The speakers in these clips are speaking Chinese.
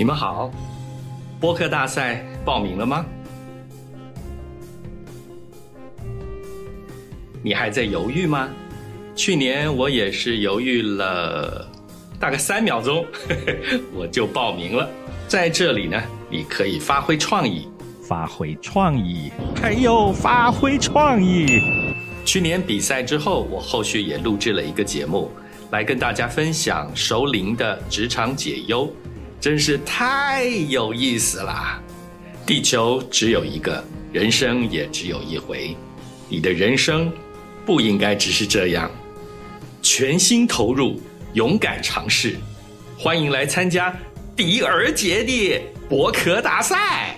你们好，播客大赛报名了吗？你还在犹豫吗？去年我也是犹豫了大概三秒钟，我就报名了。在这里呢，你可以发挥创意，发挥创意，还有发挥创意。去年比赛之后，我后续也录制了一个节目，来跟大家分享熟龄的职场解忧。真是太有意思了！地球只有一个，人生也只有一回。你的人生不应该只是这样，全心投入，勇敢尝试。欢迎来参加迪尔杰的博客大赛。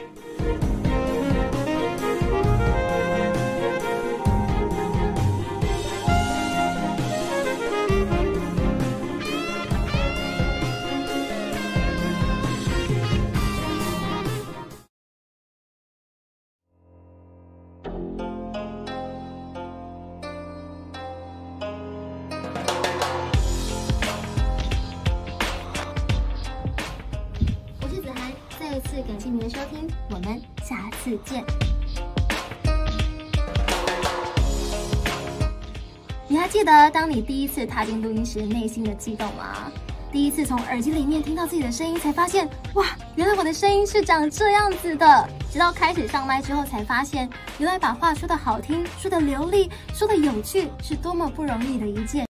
你第一次踏进录音室内心的激动吗？第一次从耳机里面听到自己的声音，才发现哇，原来我的声音是长这样子的。直到开始上麦之后，才发现原来把话说的好听、说的流利、说的有趣，是多么不容易的一件。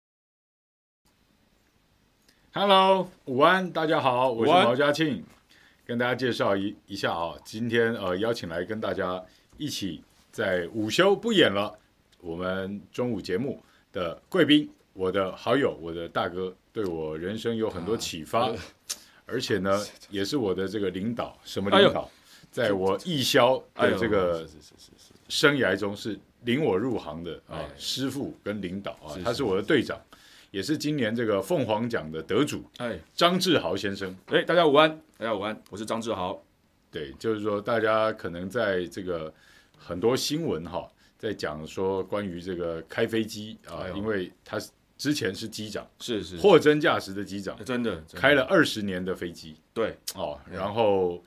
Hello，午安，大家好，我是毛家庆。跟大家介绍一一下啊，今天呃邀请来跟大家一起在午休不演了，我们中午节目的贵宾，我的好友，我的大哥，对我人生有很多启发，啊、而且呢，也是我的这个领导，什么领导？哎、在我艺销的这个生涯中是领我入行的啊，师傅跟领导啊，他是我的队长。也是今年这个凤凰奖的得主，哎，张志豪先生，哎，大家午安，大家午安，我是张志豪。对，就是说大家可能在这个很多新闻哈，在讲说关于这个开飞机啊，因为他之前是机长，是是货真价实的机长，真的开了二十年的飞机，对。哦，然后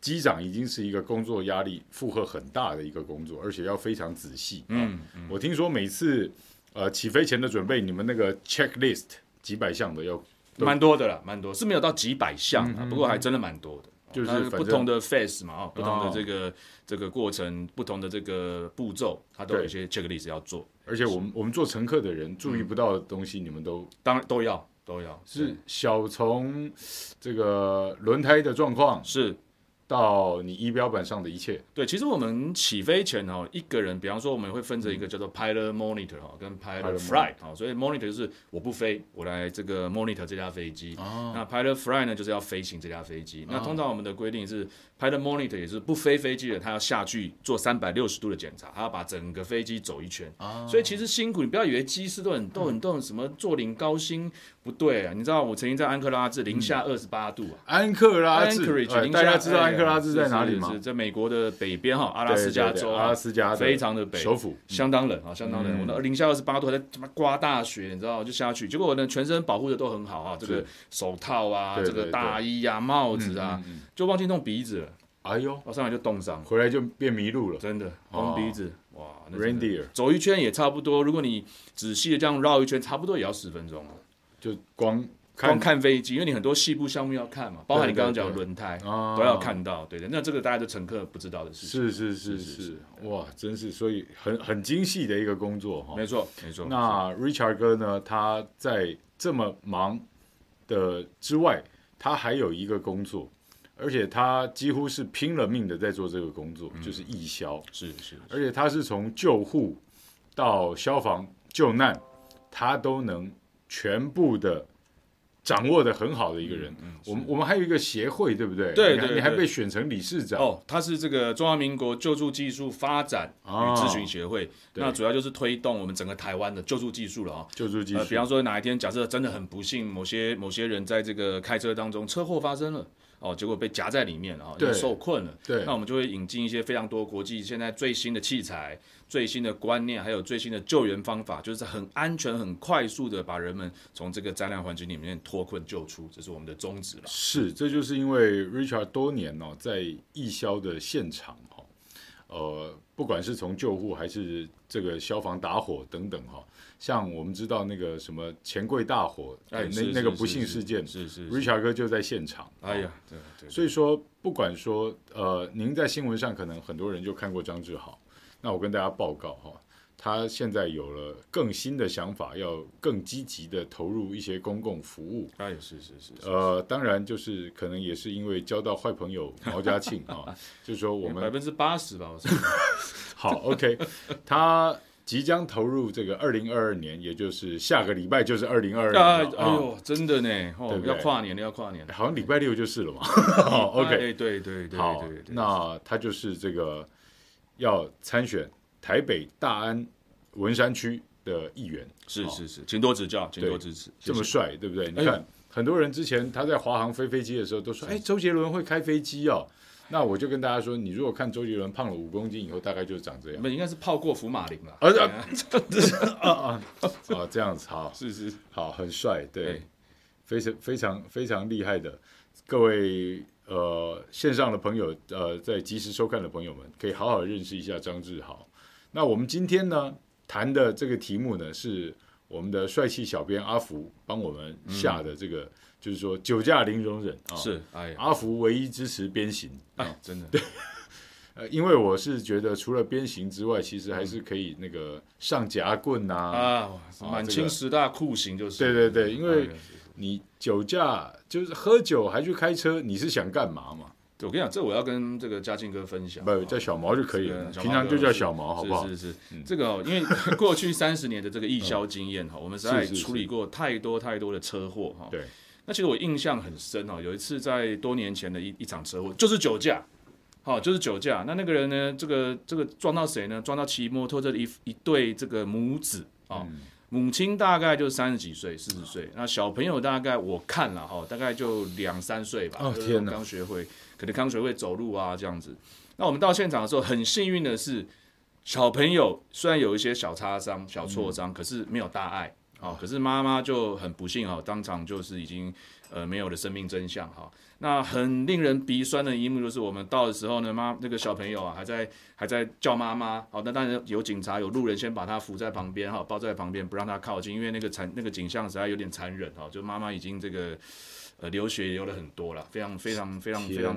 机长已经是一个工作压力负荷很大的一个工作，而且要非常仔细。嗯，我听说每次。呃，起飞前的准备，你们那个 checklist 几百项的要，蛮多的啦，蛮多，是没有到几百项啊，不过还真的蛮多的，就是不同的 phase 嘛，啊，不同的这个、哦、这个过程，不同的这个步骤，它都有一些 checklist 要做。而且我们我们做乘客的人注意不到的东西，你们都、嗯、当然都要都要，是小从这个轮胎的状况是。到你仪表板上的一切，对，其实我们起飞前哦，一个人，比方说我们会分成一个叫做 pilot monitor 哈，跟 pilot flight 哈，所以 monitor 就是我不飞，我来这个 monitor 这架飞机，哦、那 pilot flight 呢就是要飞行这架飞机，哦、那通常我们的规定是 pilot monitor 也是不飞飞机的，他要下去做三百六十度的检查，他要把整个飞机走一圈，哦、所以其实辛苦，你不要以为机师都很都很都很什么坐领高薪。不对啊！你知道我曾经在安克拉治零下二十八度啊，安克拉治，大家知道安克拉治在哪里吗？在美国的北边哈，阿拉斯加州，阿拉斯加非常的北，首府，相当冷啊，相当冷。我那零下二十八度，还在他妈刮大雪，你知道，就下去。结果我呢，全身保护的都很好啊，这个手套啊，这个大衣啊，帽子啊，就忘记弄鼻子了。哎呦，我上来就冻伤，回来就变迷路了，真的红鼻子哇！Reindeer 走一圈也差不多，如果你仔细的这样绕一圈，差不多也要十分钟了，就光。光看飞机，因为你很多细部项目要看嘛，包含你刚刚讲的轮胎都要看到，对的。那这个大家的乘客不知道的事情。是是是是，哇，真是所以很很精细的一个工作哈。没错没错。那 Richard 哥呢？他在这么忙的之外，他还有一个工作，而且他几乎是拼了命的在做这个工作，就是义消。是是。而且他是从救护到消防救难，他都能全部的。掌握的很好的一个人，嗯嗯、我们我们还有一个协会，对不对？对，对，对，你还被选成理事长哦。他是这个中华民国救助技术发展与咨询协会，哦、那主要就是推动我们整个台湾的救助技术了啊。救助技术、呃，比方说哪一天假设真的很不幸，某些某些人在这个开车当中车祸发生了。哦，结果被夹在里面啊，对受困了。对，那我们就会引进一些非常多国际现在最新的器材、最新的观念，还有最新的救援方法，就是很安全、很快速的把人们从这个灾难环境里面脱困救出，这是我们的宗旨了。是，这就是因为 Richard 多年哦，在义消的现场哈，呃，不管是从救护还是这个消防打火等等哈。像我们知道那个什么钱柜大火，哎，那那个不幸事件，是是，Richard 哥就在现场。哎呀，对对。所以说，不管说呃，您在新闻上可能很多人就看过张志豪，那我跟大家报告哈，他现在有了更新的想法，要更积极的投入一些公共服务。哎，是是是。呃，当然就是可能也是因为交到坏朋友毛家庆啊，就是说我们百分之八十吧，我说。好，OK，他。即将投入这个二零二二年，也就是下个礼拜就是二零二二年。哎呦，真的呢，哦，要跨年了，要跨年了，好像礼拜六就是了嘛。好，OK，对对对对，好，那他就是这个要参选台北大安文山区的议员。是是是，请多指教，请多支持。这么帅，对不对？你看，很多人之前他在华航飞飞机的时候都说，哎，周杰伦会开飞机哦。那我就跟大家说，你如果看周杰伦胖了五公斤以后，大概就是长这样。那应该是泡过福马林了。啊啊啊！这样子好，是是好，很帅，对，非常非常非常厉害的。各位呃线上的朋友，呃在及时收看的朋友们，可以好好认识一下张志豪。那我们今天呢谈的这个题目呢，是我们的帅气小编阿福帮我们下的这个。嗯就是说酒驾零容忍啊，是哎，阿福唯一支持鞭刑。啊，真的。对，呃，因为我是觉得除了鞭刑之外，其实还是可以那个上夹棍呐啊，满清十大酷刑就是，对对对，因为你酒驾就是喝酒还去开车，你是想干嘛嘛？对，我跟你讲，这我要跟这个嘉庆哥分享，不叫小毛就可以了，平常就叫小毛，好不好？是是是，这个哦因为过去三十年的这个义消经验哈，我们实在处理过太多太多的车祸哈，对。那其实我印象很深哦，有一次在多年前的一一场车祸，就是酒驾，好，就是酒驾。那那个人呢，这个这个撞到谁呢？撞到骑摩托车的一一对这个母子啊，母亲大概就三十几岁、四十岁，那小朋友大概我看了哈，大概就两三岁吧，哦天哪，刚学会，可能刚学会走路啊这样子。那我们到现场的时候，很幸运的是，小朋友虽然有一些小擦伤、小挫伤，可是没有大碍。哦，可是妈妈就很不幸哦，当场就是已经呃没有了生命真相哈、哦。那很令人鼻酸的一幕就是我们到的时候呢，妈那个小朋友啊还在还在叫妈妈。好、哦，那当然有警察有路人先把他扶在旁边哈、哦，抱在旁边不让他靠近，因为那个残那个景象实在有点残忍哈、哦。就妈妈已经这个呃流血流了很多了，非常非常非常非常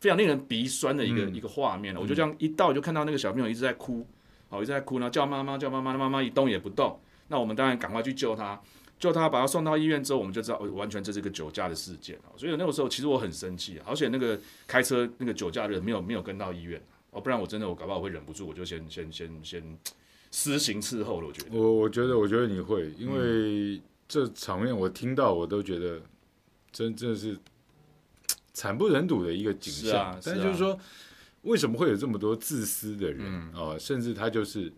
非常令人鼻酸的一个、嗯、一个画面了。我就这样一到就看到那个小朋友一直在哭，好、哦、一直在哭，然后叫妈妈叫妈妈，那妈妈一动也不动。那我们当然赶快去救他，救他，把他送到医院之后，我们就知道完全这是个酒驾的事件啊。所以那个时候其实我很生气，而且那个开车那个酒驾的人没有没有跟到医院，哦，不然我真的我搞不好我会忍不住，我就先先先先私刑伺候了。我觉得，我我觉得我觉得你会，因为这场面我听到我都觉得真真的是惨不忍睹的一个景象。是啊，但是就是说，为什么会有这么多自私的人啊？甚至他就是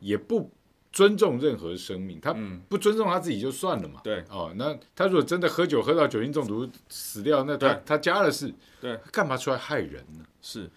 也不。尊重任何生命，他不尊重他自己就算了嘛。对哦，那他如果真的喝酒喝到酒精中毒死掉，那他他家的事，对，干嘛出来害人呢？是，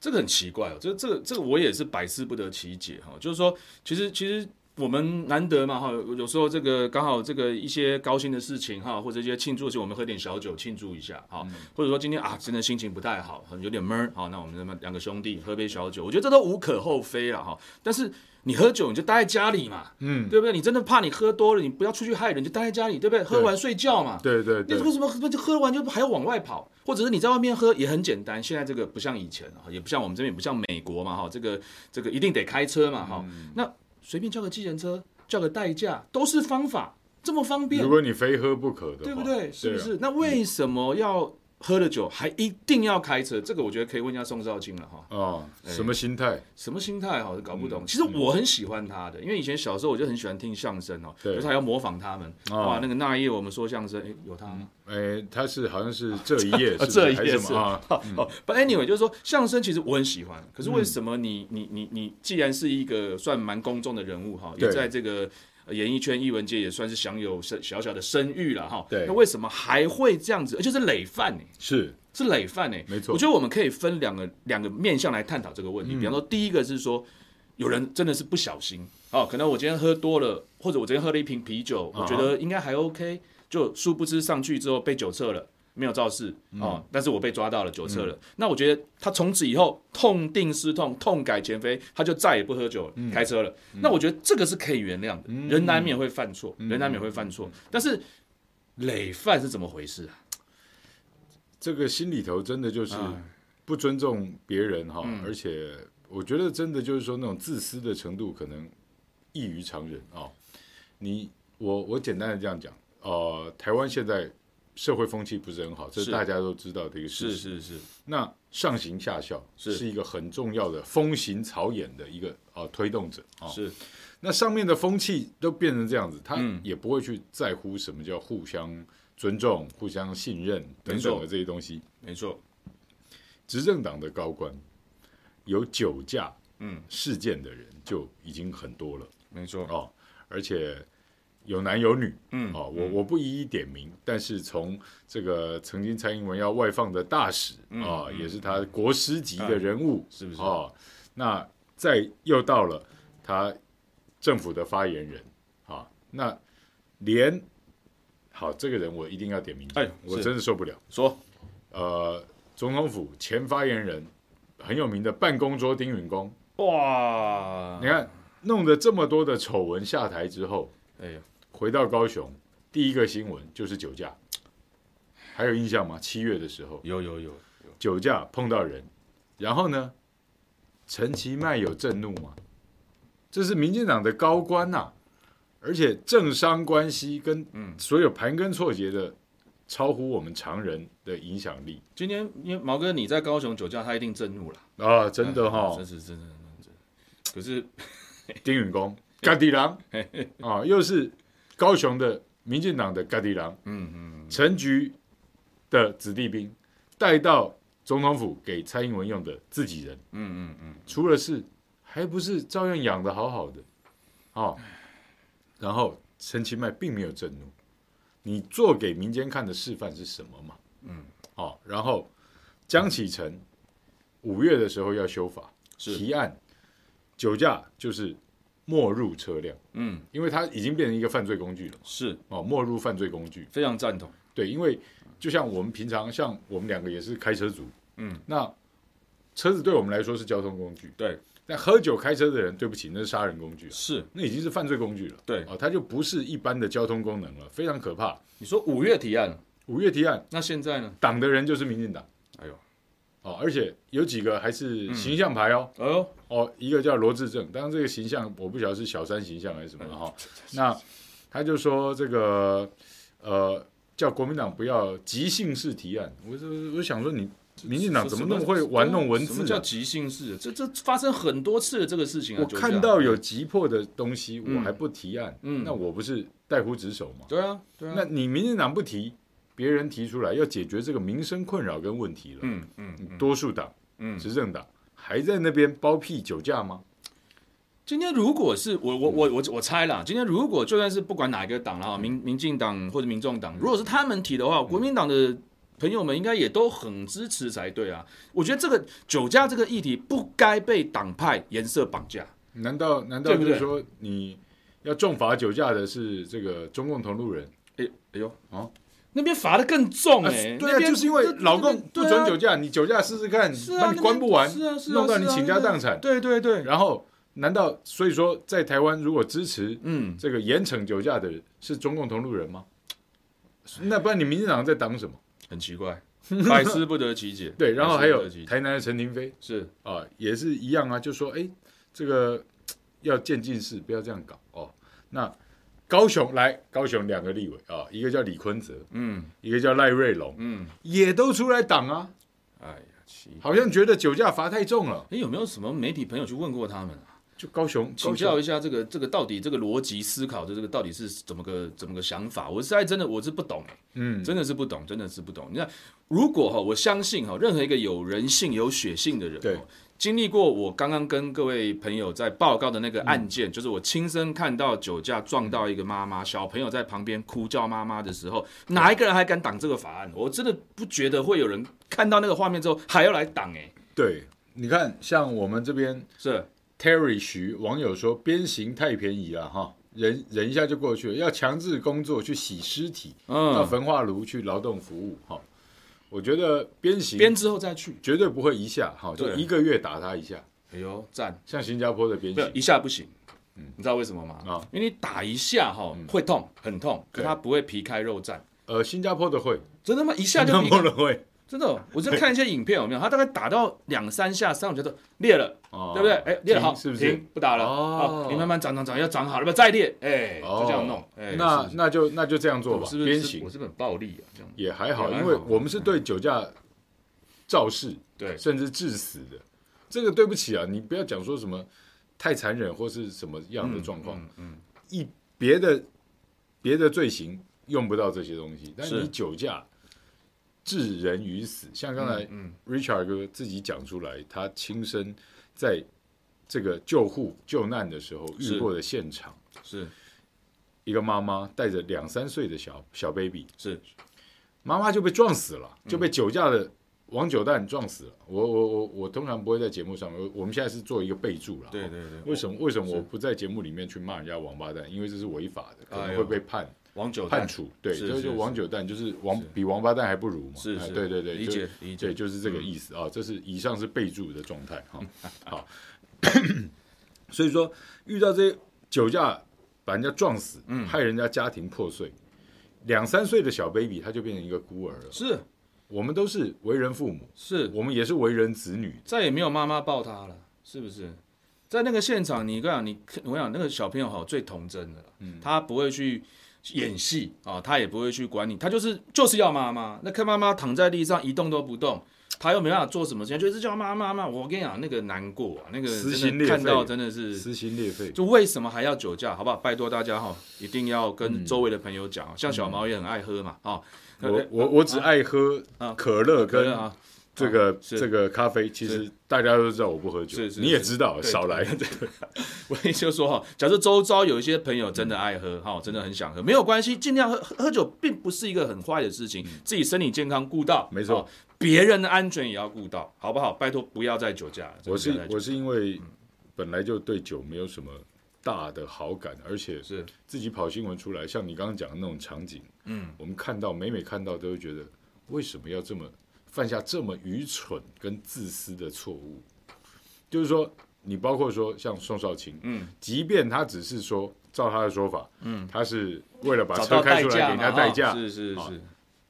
这个很奇怪哦，这这个这个我也是百思不得其解哈。就是说，其实其实我们难得嘛哈，有时候这个刚好这个一些高兴的事情哈，或者一些庆祝的时候，我们喝点小酒庆祝一下哈，或者说今天啊真的心情不太好，有点闷，好，那我们两两个兄弟喝杯小酒，我觉得这都无可厚非了哈。但是。你喝酒你就待在家里嘛，嗯，对不对？你真的怕你喝多了，你不要出去害人，就待在家里，对不对？喝完睡觉嘛，对对对。你为什么喝喝完就还要往外跑？或者是你在外面喝也很简单。现在这个不像以前啊，也不像我们这边，不像美国嘛，哈，这个这个一定得开车嘛，哈。那随便叫个计程车，叫个代驾都是方法，这么方便。如果你非喝不可的，对不对？是不是？那为什么要？喝了酒还一定要开车，这个我觉得可以问一下宋少卿了哈。哦，什么心态？什么心态？哈，搞不懂。其实我很喜欢他的，因为以前小时候我就很喜欢听相声哦，就是还要模仿他们。哇，那个那一夜我们说相声，哎，有他吗？哎，他是好像是这一夜，这一夜是吗？哦，But anyway，就是说相声其实我很喜欢，可是为什么你你你你既然是一个算蛮公众的人物哈，也在这个。演艺圈、艺文界也算是享有小小小的声誉了哈。对，那为什么还会这样子？而且是累犯呢？是是累犯呢？没错。我觉得我们可以分两个两个面向来探讨这个问题。嗯、比方说，第一个是说，有人真的是不小心哦，可能我今天喝多了，或者我今天喝了一瓶啤酒，我觉得应该还 OK，就殊不知上去之后被酒测了。没有肇事哦，但是我被抓到了酒测了。嗯、那我觉得他从此以后痛定思痛，痛改前非，他就再也不喝酒了，嗯、开车了。嗯、那我觉得这个是可以原谅的，嗯、人难免会犯错，嗯、人难免会犯错。嗯、但是累犯是怎么回事啊？这个心里头真的就是不尊重别人哈，嗯、而且我觉得真的就是说那种自私的程度可能异于常人啊。你我我简单的这样讲，呃，台湾现在。社会风气不是很好，这是大家都知道的一个事实。是是是。那上行下效是一个很重要的风行草偃的一个啊、呃、推动者啊。是。那上面的风气都变成这样子，他也不会去在乎什么叫互相尊重、互相信任等等的这些东西。没错。执政党的高官有酒驾嗯事件的人就已经很多了。没错哦，而且。有男有女，嗯，哦，我我不一一点名，但是从这个曾经蔡英文要外放的大使啊，也是他国师级的人物，是不是？哦，那再又到了他政府的发言人，啊，那连好这个人我一定要点名，哎，我真的受不了。说，呃，总统府前发言人很有名的办公桌丁允恭，哇，你看弄得这么多的丑闻下台之后，哎呀。回到高雄，第一个新闻就是酒驾，还有印象吗？七月的时候，有有有，有酒驾碰到人，然后呢，陈其迈有震怒吗？这是民进党的高官呐、啊，而且政商关系跟所有盘根错节的，超乎我们常人的影响力。今天因为毛哥你在高雄酒驾，他一定震怒了啊！真的哈、哦，真是真的真的，可是 丁允恭，嘎地郎 啊，又是。高雄的民进党的盖地郎，嗯嗯，陈局的子弟兵带到总统府给蔡英文用的自己人，嗯嗯嗯，出了事还不是照样养的好好的，哦，然后陈其迈并没有震怒，你做给民间看的示范是什么嘛？嗯，哦，然后江启臣五月的时候要修法提案，酒驾就是。没入车辆，嗯，因为它已经变成一个犯罪工具了，是。哦，没入犯罪工具，非常赞同。对，因为就像我们平常，像我们两个也是开车族，嗯，那车子对我们来说是交通工具，对，但喝酒开车的人，对不起，那是杀人工具，是，那已经是犯罪工具了，对，哦，它就不是一般的交通功能了，非常可怕。你说五月提案，五月提案，那现在呢？党的人就是民进党。哦，而且有几个还是形象牌哦，嗯、哦，哦，一个叫罗志正，当然这个形象我不晓得是小三形象还是什么哈。那他就说这个呃，叫国民党不要即兴式提案。我我想说，你民进党怎么那么会玩弄文字、啊？什么叫即兴式？这这发生很多次的这个事情啊。我看到有急迫的东西，我还不提案，嗯，那我不是代乎职守吗？对啊，对啊。那你民进党不提？别人提出来要解决这个民生困扰跟问题了，嗯嗯，嗯多数党，嗯，执政党还在那边包庇酒驾吗？今天如果是我我我我我猜啦，今天如果就算是不管哪一个党了，民民进党或者民众党，如果是他们提的话，国民党的朋友们应该也都很支持才对啊。我觉得这个酒驾这个议题不该被党派颜色绑架。难道难道就是说你要重罚酒驾的是这个中共同路人？哎哎呦啊！那边罚的更重哎、欸，对啊，就是因为老共不准酒驾，你酒驾试试看，把你关不完，弄到你倾家荡产，对对对。然后，难道所以说在台湾如果支持嗯这个严惩酒驾的是中共同路人吗？那不然你民进党在挡什么？很奇怪，百思不得其解。对，然后还有台南的陈廷飞是啊，也是一样啊，就说哎，这个要渐进式，不要这样搞哦。那。高雄来，高雄两个立委啊，一个叫李坤泽，嗯，一个叫赖瑞龙，嗯，也都出来挡啊。哎呀，好像觉得酒驾罚太重了。哎，有没有什么媒体朋友去问过他们啊？就高雄，请教一下这个这个到底这个逻辑思考的这个到底是怎么个怎么个想法？我实在真的我是不懂哎，嗯，真的是不懂，真的是不懂。你看，如果哈，我相信哈，任何一个有人性、有血性的人，对，经历过我刚刚跟各位朋友在报告的那个案件，嗯、就是我亲身看到酒驾撞到一个妈妈，小朋友在旁边哭叫妈妈的时候，哪一个人还敢挡这个法案？我真的不觉得会有人看到那个画面之后还要来挡哎。对，你看，像我们这边是 Terry 徐网友说鞭刑太便宜了哈，忍忍一下就过去了，要强制工作去洗尸体，嗯，到焚化炉去劳动服务哈。我觉得鞭刑鞭之后再去，绝对不会一下，哈，就一个月打他一下。哎呦，赞！像新加坡的鞭刑，一下不行。嗯，你知道为什么吗？啊，因为你打一下哈会痛，很痛，可它不会皮开肉绽。呃，新加坡的会，真的吗？一下就皮。新加坡的会，真的。我就看一些影片，有没有？他大概打到两三下，三我觉得裂了，对不对？哎，裂了好，是不是？不打了。哦，你慢慢长长长，要长好了，不再裂，哎，就这样弄。那那就那就这样做吧。我是不是很暴力啊？这样也还好，因为我们是对酒驾。肇事，对，甚至致死的，这个对不起啊，你不要讲说什么太残忍或是什么样的状况，嗯一别的别的罪行用不到这些东西，但是你酒驾致人于死，像刚才 Richard 哥自己讲出来，他亲身在这个救护救难的时候遇过的现场，是。一个妈妈带着两三岁的小小 baby，是。妈妈就被撞死了，就被酒驾的。王九蛋撞死了，我我我我通常不会在节目上，我我们现在是做一个备注了。对对对。为什么为什么我不在节目里面去骂人家王八蛋？因为这是违法的，可能会被判王九判处。对，就是王九蛋，就是王比王八蛋还不如嘛。是是。对对对，理解理解，对，就是这个意思啊。这是以上是备注的状态哈。好，所以说遇到这些酒驾把人家撞死，害人家家庭破碎，两三岁的小 baby 他就变成一个孤儿了。是。我们都是为人父母，是我们也是为人子女，再也没有妈妈抱他了，是不是？在那个现场，你跟我讲，你我想那个小朋友好最童真的，嗯，他不会去演戏啊，他也不会去管你，他就是就是要妈妈。那看妈妈躺在地上一动都不动，他又没办法做什么事情，就是叫妈妈妈。我跟你讲，那个难过啊，那个真的看到真的是撕心裂肺。就为什么还要酒驾？好不好？拜托大家哈，一定要跟周围的朋友讲，像小毛也很爱喝嘛，啊。我我我只爱喝可乐跟这个这个咖啡，其实大家都知道我不喝酒，你也知道，少来。我意思就是说哈，假设周遭有一些朋友真的爱喝哈，真的很想喝，没有关系，尽量喝。喝酒并不是一个很坏的事情，自己身体健康顾到，没错，别人的安全也要顾到，好不好？拜托不要再酒驾。我是我是因为本来就对酒没有什么大的好感，而且是自己跑新闻出来，像你刚刚讲的那种场景。嗯，我们看到每每看到都会觉得，为什么要这么犯下这么愚蠢跟自私的错误？就是说，你包括说像宋少卿，嗯，即便他只是说照他的说法，嗯，他是为了把车开出来给人家代驾，是是是，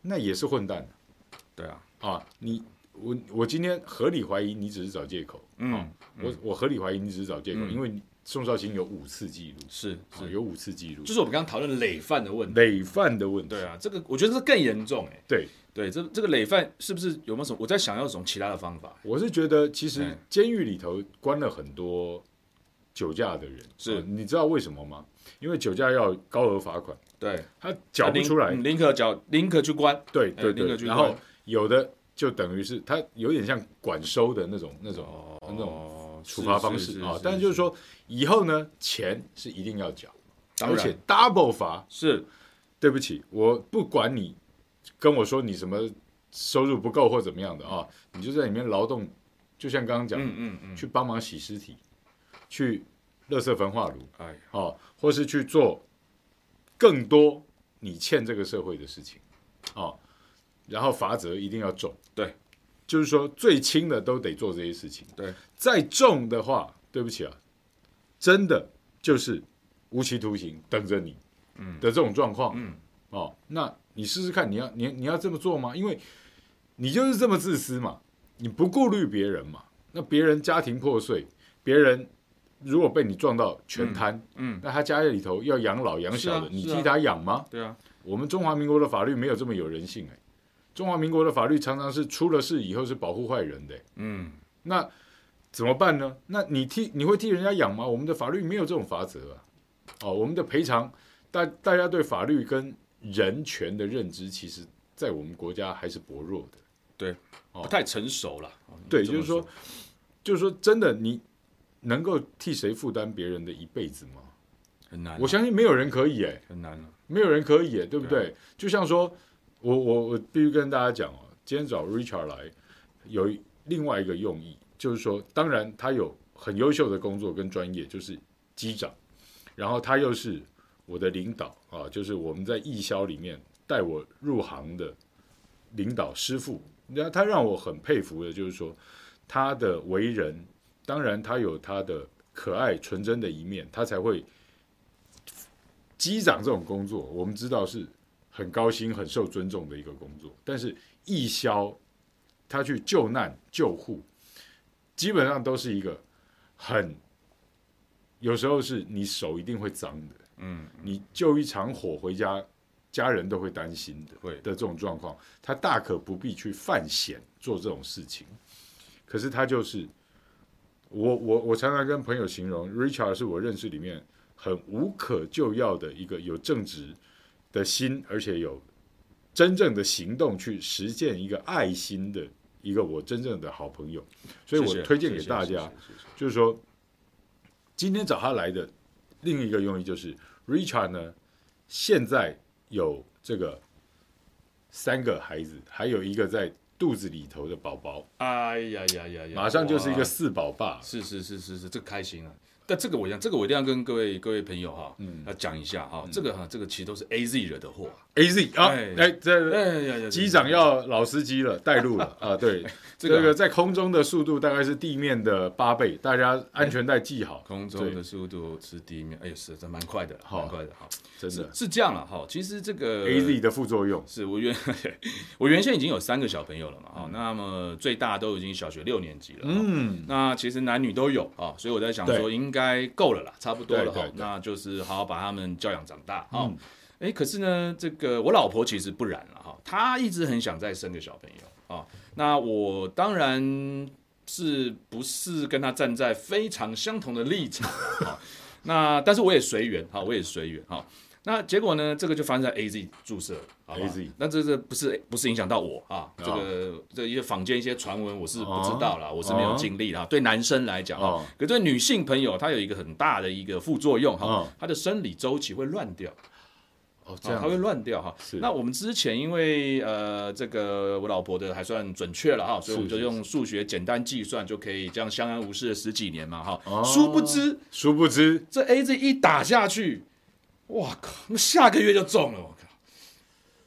那也是混蛋。对啊，啊，你我我今天合理怀疑你只是找借口，嗯，我我合理怀疑你只是找借口，因为。宋少卿有五次记录，是是有五次记录，就是我们刚刚讨论累犯的问题。累犯的问题，对啊，这个我觉得是更严重哎。对对，这这个累犯是不是有没有什么？我在想要什么其他的方法？我是觉得其实监狱里头关了很多酒驾的人，是你知道为什么吗？因为酒驾要高额罚款，对，他缴不出来，宁可缴，宁可去关，对对对，然后有的就等于是他有点像管收的那种那种那种。处罚方式啊，但是就是说，以后呢，钱是一定要缴，而且 double 罚是。对不起，我不管你跟我说你什么收入不够或怎么样的啊，你就在里面劳动，就像刚刚讲，嗯嗯嗯，去帮忙洗尸体，去垃圾焚化炉，哎，哦，或是去做更多你欠这个社会的事情，哦，然后罚则一定要重，对。就是说，最轻的都得做这些事情。对，再重的话，对不起啊，真的就是无期徒刑等着你，嗯。的这种状况，嗯。哦，那你试试看，你要你你要这么做吗？因为你就是这么自私嘛，你不顾虑别人嘛，那别人家庭破碎，别人如果被你撞到全瘫，嗯，那他家里头要养老养小的，你替他养吗？对啊，我们中华民国的法律没有这么有人性哎。中华民国的法律常常是出了事以后是保护坏人的，嗯，那怎么办呢？那你替你会替人家养吗？我们的法律没有这种法则啊，哦，我们的赔偿，大大家对法律跟人权的认知，其实在我们国家还是薄弱的，对，不太成熟了。对，就是说，就是说，真的，你能够替谁负担别人的一辈子吗？很难、啊。我相信没有人可以、欸，哎，很难、啊、没有人可以、欸，对不对？就像说，我我我必须跟大家讲哦，今天找 Richard 来，有另外一个用意，就是说，当然他有很优秀的工作跟专业，就是机长，然后他又是我的领导啊，就是我们在义消里面带我入行的领导师傅。那他让我很佩服的，就是说。他的为人，当然他有他的可爱纯真的一面，他才会机长这种工作，我们知道是很高薪、很受尊重的一个工作。但是义消，他去救难救护，基本上都是一个很，有时候是你手一定会脏的，嗯，你救一场火回家，家人都会担心的，会的这种状况，他大可不必去犯险做这种事情。可是他就是我，我我常常跟朋友形容，Richard 是我认识里面很无可救药的一个有正直的心，而且有真正的行动去实践一个爱心的一个我真正的好朋友。所以我推荐给大家，就是说今天找他来的另一个用意就是 Richard 呢，现在有这个三个孩子，还有一个在。肚子里头的宝宝，哎呀呀呀呀！马上就是一个四宝爸，是是是是是，这个开心了。但这个我一样，这个我一定要跟各位各位朋友哈，嗯，要讲一下哈，这个哈，这个其实都是 A Z 惹的祸，A Z 啊，哎，这机长要老司机了，带路了啊，对，这个在空中的速度大概是地面的八倍，大家安全带系好，空中的速度是地面，哎呀，是这蛮快的，蛮快的，好，真的。是这样了哈。其实这个 A Z 的副作用。是我原 我原先已经有三个小朋友了嘛，啊，那么最大都已经小学六年级了，嗯，那其实男女都有啊，所以我在想说应该。应该够了啦，差不多了哈，那就是好好把他们教养长大哈。哎、嗯，可是呢，这个我老婆其实不然了哈，她一直很想再生个小朋友啊。那我当然是不是跟她站在非常相同的立场啊？那但是我也随缘哈，我也随缘哈。那结果呢？这个就发生在 A Z 注射，A Z。那这这不是不是影响到我啊？这个这一些坊间一些传闻，我是不知道啦，我是没有经历啦。对男生来讲啊，可对女性朋友，她有一个很大的一个副作用哈，她的生理周期会乱掉。哦，这样，她会乱掉哈。是。那我们之前因为呃，这个我老婆的还算准确了哈，所以我们就用数学简单计算就可以这样相安无事了十几年嘛哈。殊不知，殊不知，这 A Z 一打下去。哇靠！那下个月就中了，我靠！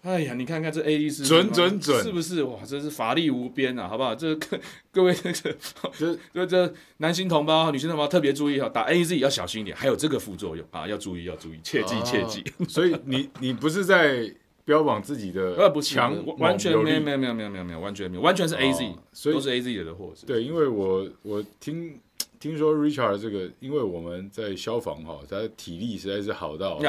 哎呀，你看看这 A 是准准准，是不是？哇，真是法力无边啊，好不好？这各各位 这个这这这男性同胞、女性同胞特别注意哈，打 A Z 要小心一点，还有这个副作用啊，要注意要注意，切记切记。所以你你不是在标榜自己的呃不强，完全没有没有没有没有没有没有完全没有，完全是 A Z，所以都是 A Z 的货。对，因为我我听。听说 Richard 这个，因为我们在消防哈，他的体力实在是好到，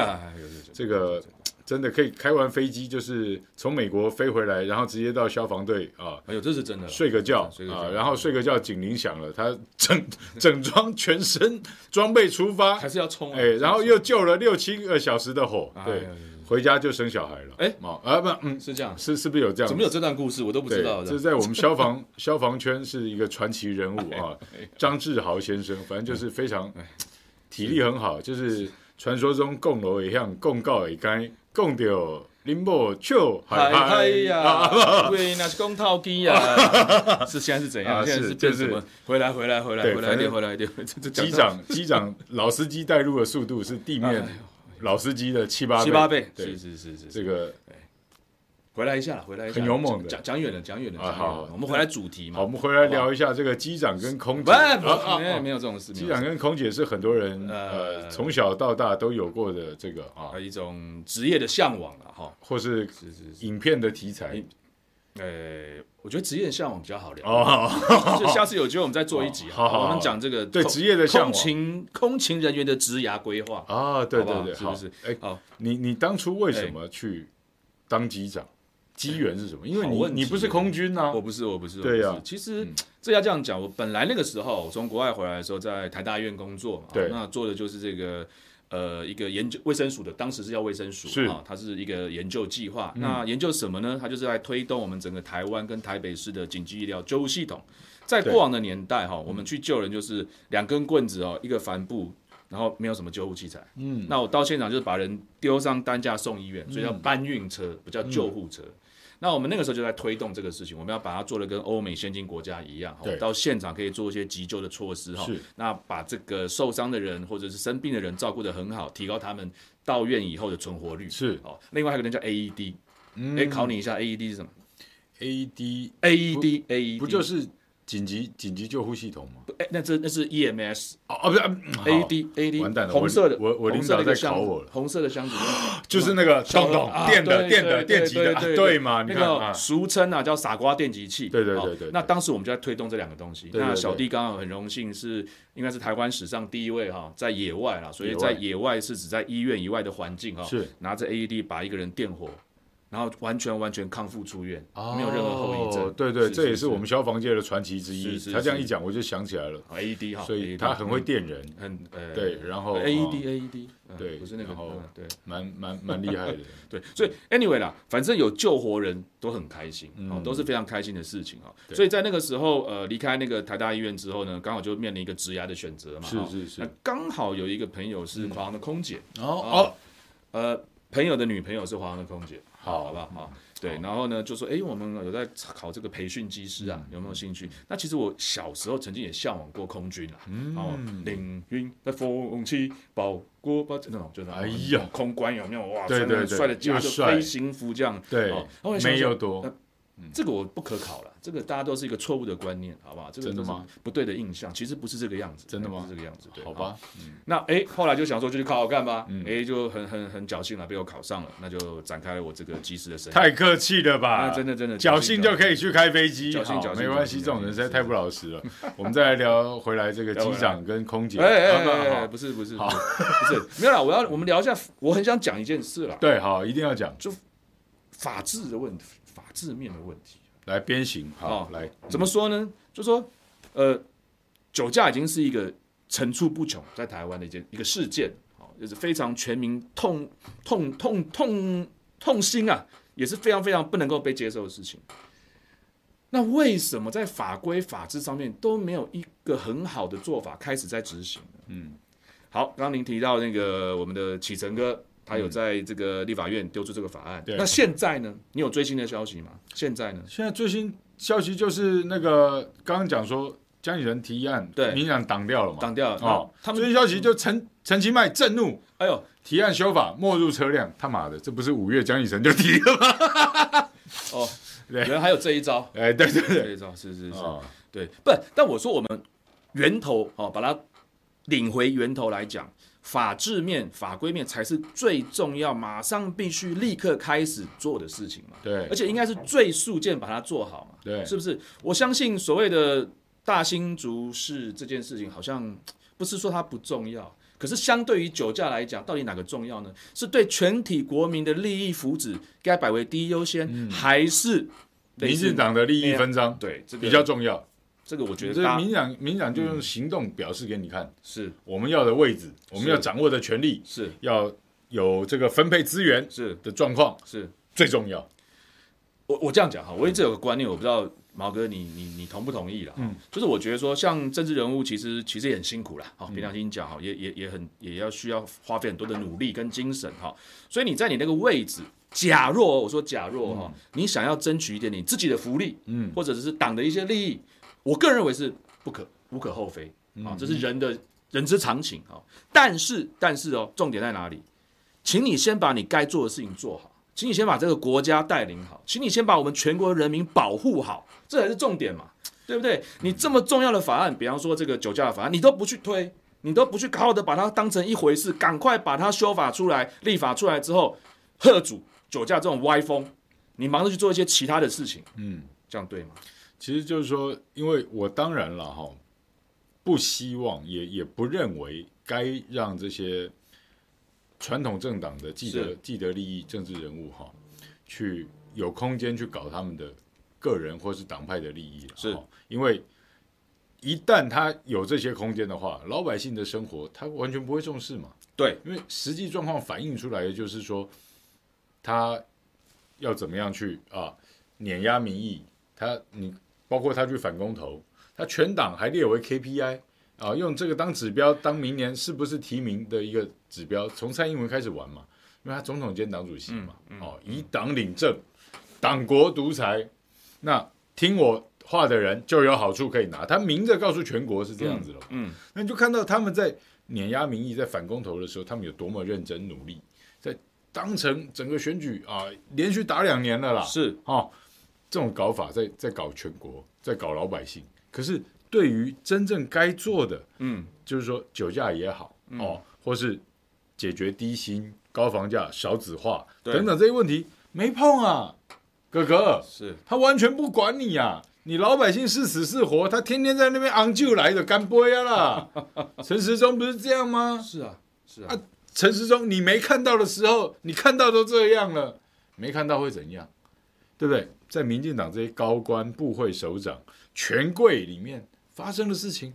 这个真的可以开完飞机，就是从美国飞回来，然后直接到消防队啊，哎呦，这是真的，睡个觉啊，然后睡个觉，警铃响了，他整整装全身装备出发，还是要冲，哎，然后又救了六七个小时的火，对。回家就生小孩了，哎，啊不，嗯，是这样，是是不是有这样？怎么有这段故事？我都不知道。这在我们消防消防圈是一个传奇人物啊，张志豪先生，反正就是非常体力很好，就是传说中共楼也像共告也该共掉林某就嗨嗨呀，对，那是共套机 呀，是现在是怎样？现在是变什么？回来回来回来回来点回来点，机长机长老司机带路的速度是地面。老司机的七八倍，七八倍，是是是是，这个回来一下，回来一下，很勇猛的。讲讲远了，讲远了啊！好，我们回来主题嘛。好，我们回来聊一下这个机长跟空姐。没有没有这种事。机长跟空姐是很多人呃从小到大都有过的这个啊一种职业的向往了哈，或是影片的题材。呃，我觉得职业的向往比较好聊哦。就下次有机会我们再做一集，好，我们讲这个对职业的向往，空勤空勤人员的职涯规划啊，对对对，是不是？哎，好，你你当初为什么去当机长？机缘是什么？因为你你不是空军呐，我不是，我不是，对呀。其实这要这样讲，我本来那个时候从国外回来的时候，在台大医院工作嘛，对，那做的就是这个呃一个研究卫生署的，当时是叫卫生署是啊，它是一个研究计划。嗯、那研究什么呢？它就是来推动我们整个台湾跟台北市的紧急医疗救护系统。在过往的年代哈，我们去救人就是两根棍子哦，一个帆布，然后没有什么救护器材。嗯，那我到现场就是把人丢上担架送医院，所以叫搬运车，不叫救护车。嗯、那我们那个时候就在推动这个事情，我们要把它做的跟欧美先进国家一样，对到现场可以做一些急救的措施哈。是，那把这个受伤的人或者是生病的人照顾得很好，提高他们到院以后的存活率。是，哦，另外还有个人叫 AED，哎、嗯，考你一下，AED 是什么？AED，AED，AED，不就是？紧急紧急救护系统吗？哎，那这那是 EMS 哦哦，不是 AED AED，完蛋了，红色的，我我领导在考我了，红色的箱子 就是那个咚咚电的电的电击的，对嘛？那个俗称啊叫傻瓜电击器，对对对对。那当时我们就在推动这两个东西。那小弟刚好很荣幸是应该是台湾史上第一位哈，在野外啦，所以在野外是指在医院以外的环境哈，是拿着 AED 把一个人电活。然后完全完全康复出院，没有任何后遗症。对对，这也是我们消防界的传奇之一。他这样一讲，我就想起来了。AED 哈，所以他很会电人，很对。然后 AED AED，对，不是那个，对，蛮蛮蛮厉害的。对，所以 anyway 啦，反正有救活人都很开心，都是非常开心的事情哈。所以在那个时候，呃，离开那个台大医院之后呢，刚好就面临一个职涯的选择嘛。是是是。那刚好有一个朋友是华航的空姐。哦哦，呃，朋友的女朋友是华航的空姐。好，好不好？好，对，然后呢，就说，哎，我们有在考这个培训机师啊，有没有兴趣？那其实我小时候曾经也向往过空军啊，哦，凌云在风起，保国保那种，就是哎呀，空关有没有？哇，穿的帅的家就飞行服这样，对，没有多。这个我不可考了，这个大家都是一个错误的观念，好不好？这个都是不对的印象，其实不是这个样子，真的吗？是这个样子，对，好吧。那哎，后来就想说就去考考看吧，哎，就很很很侥幸了，被我考上了，那就展开了我这个机师的生涯。太客气了吧？真的真的，侥幸就可以去开飞机，侥幸侥幸，没关系，这种人实在太不老实了。我们再来聊回来这个 机长跟空姐，哎哎哎，不是不是，好，不是没有了，我要我们聊一下，我很想讲一件事了。对，好，一定要讲，就法治的问题，法治面的问题。来鞭刑，好，来怎么说呢？就说，呃，酒驾已经是一个层出不穷在台湾的一件一个事件，好，就是非常全民痛痛痛痛痛心啊，也是非常非常不能够被接受的事情。那为什么在法规法制上面都没有一个很好的做法开始在执行呢？嗯，好，刚刚您提到那个我们的启程哥。他有在这个立法院丢出这个法案，对。那现在呢？你有最新的消息吗？现在呢？现在最新消息就是那个刚刚讲说江启臣提案，对，民进党挡掉了嘛？挡掉了。哦，他们最新消息就陈陈其迈震怒，哎呦，提案修法没入车辆，他妈的，这不是五月江启臣就提了吗？哦，原来还有这一招，哎，对对对，这一招是是是，对，不，但我说我们源头哦，把它领回源头来讲。法治面、法规面才是最重要，马上必须立刻开始做的事情嘛。对，而且应该是最速件把它做好嘛。对，是不是？我相信所谓的大新竹市这件事情，好像 不是说它不重要，可是相对于酒驾来讲，到底哪个重要呢？是对全体国民的利益福祉该摆为第一优先，嗯、还是民进党的利益分赃？对，这个比较重要。这个我觉得，这民党民党就用行动表示给你看，是。我们要的位置，我们要掌握的权利，是。要有这个分配资源是。的状况，是。最重要。我我这样讲哈，我一直有个观念，我不知道毛哥你你你同不同意了？嗯，就是我觉得说，像政治人物其实其实也很辛苦啦，好，平常心讲哈，也也也很也要需要花费很多的努力跟精神哈。所以你在你那个位置，假若我说假若哈，你想要争取一点你自己的福利，嗯，或者是党的一些利益。我个人认为是不可无可厚非啊，这是人的人之常情啊。但是但是哦，重点在哪里？请你先把你该做的事情做好，请你先把这个国家带领好，请你先把我们全国人民保护好，这才是重点嘛，对不对？你这么重要的法案，比方说这个酒驾的法案，你都不去推，你都不去好好的把它当成一回事，赶快把它修法出来，立法出来之后，喝阻酒驾这种歪风，你忙着去做一些其他的事情，嗯，这样对吗？其实就是说，因为我当然了哈，不希望也也不认为该让这些传统政党的既得既得利益政治人物哈，去有空间去搞他们的个人或是党派的利益。是，因为一旦他有这些空间的话，老百姓的生活他完全不会重视嘛。对，因为实际状况反映出来的就是说，他要怎么样去啊碾压民意？他你包括他去反公投，他全党还列为 KPI 啊，用这个当指标，当明年是不是提名的一个指标？从蔡英文开始玩嘛，因为他总统兼党主席嘛，哦、以党领政，党国独裁，那听我话的人就有好处可以拿。他明着告诉全国是这样子了，嗯，那你就看到他们在碾压民意，在反公投的时候，他们有多么认真努力，在当成整个选举啊，连续打两年了啦，是哦。这种搞法在在搞全国，在搞老百姓。可是对于真正该做的，嗯，就是说酒驾也好，嗯、哦，或是解决低薪、高房价、少子化等等这些问题，没碰啊，哥哥，是他完全不管你呀、啊。你老百姓是死是活，他天天在那边昂就来的干杯啊啦。陈时中不是这样吗？是啊，是啊。啊，陈时中，你没看到的时候，你看到都这样了，没看到会怎样？对不对？在民进党这些高官、部会首长、权贵里面发生的事情，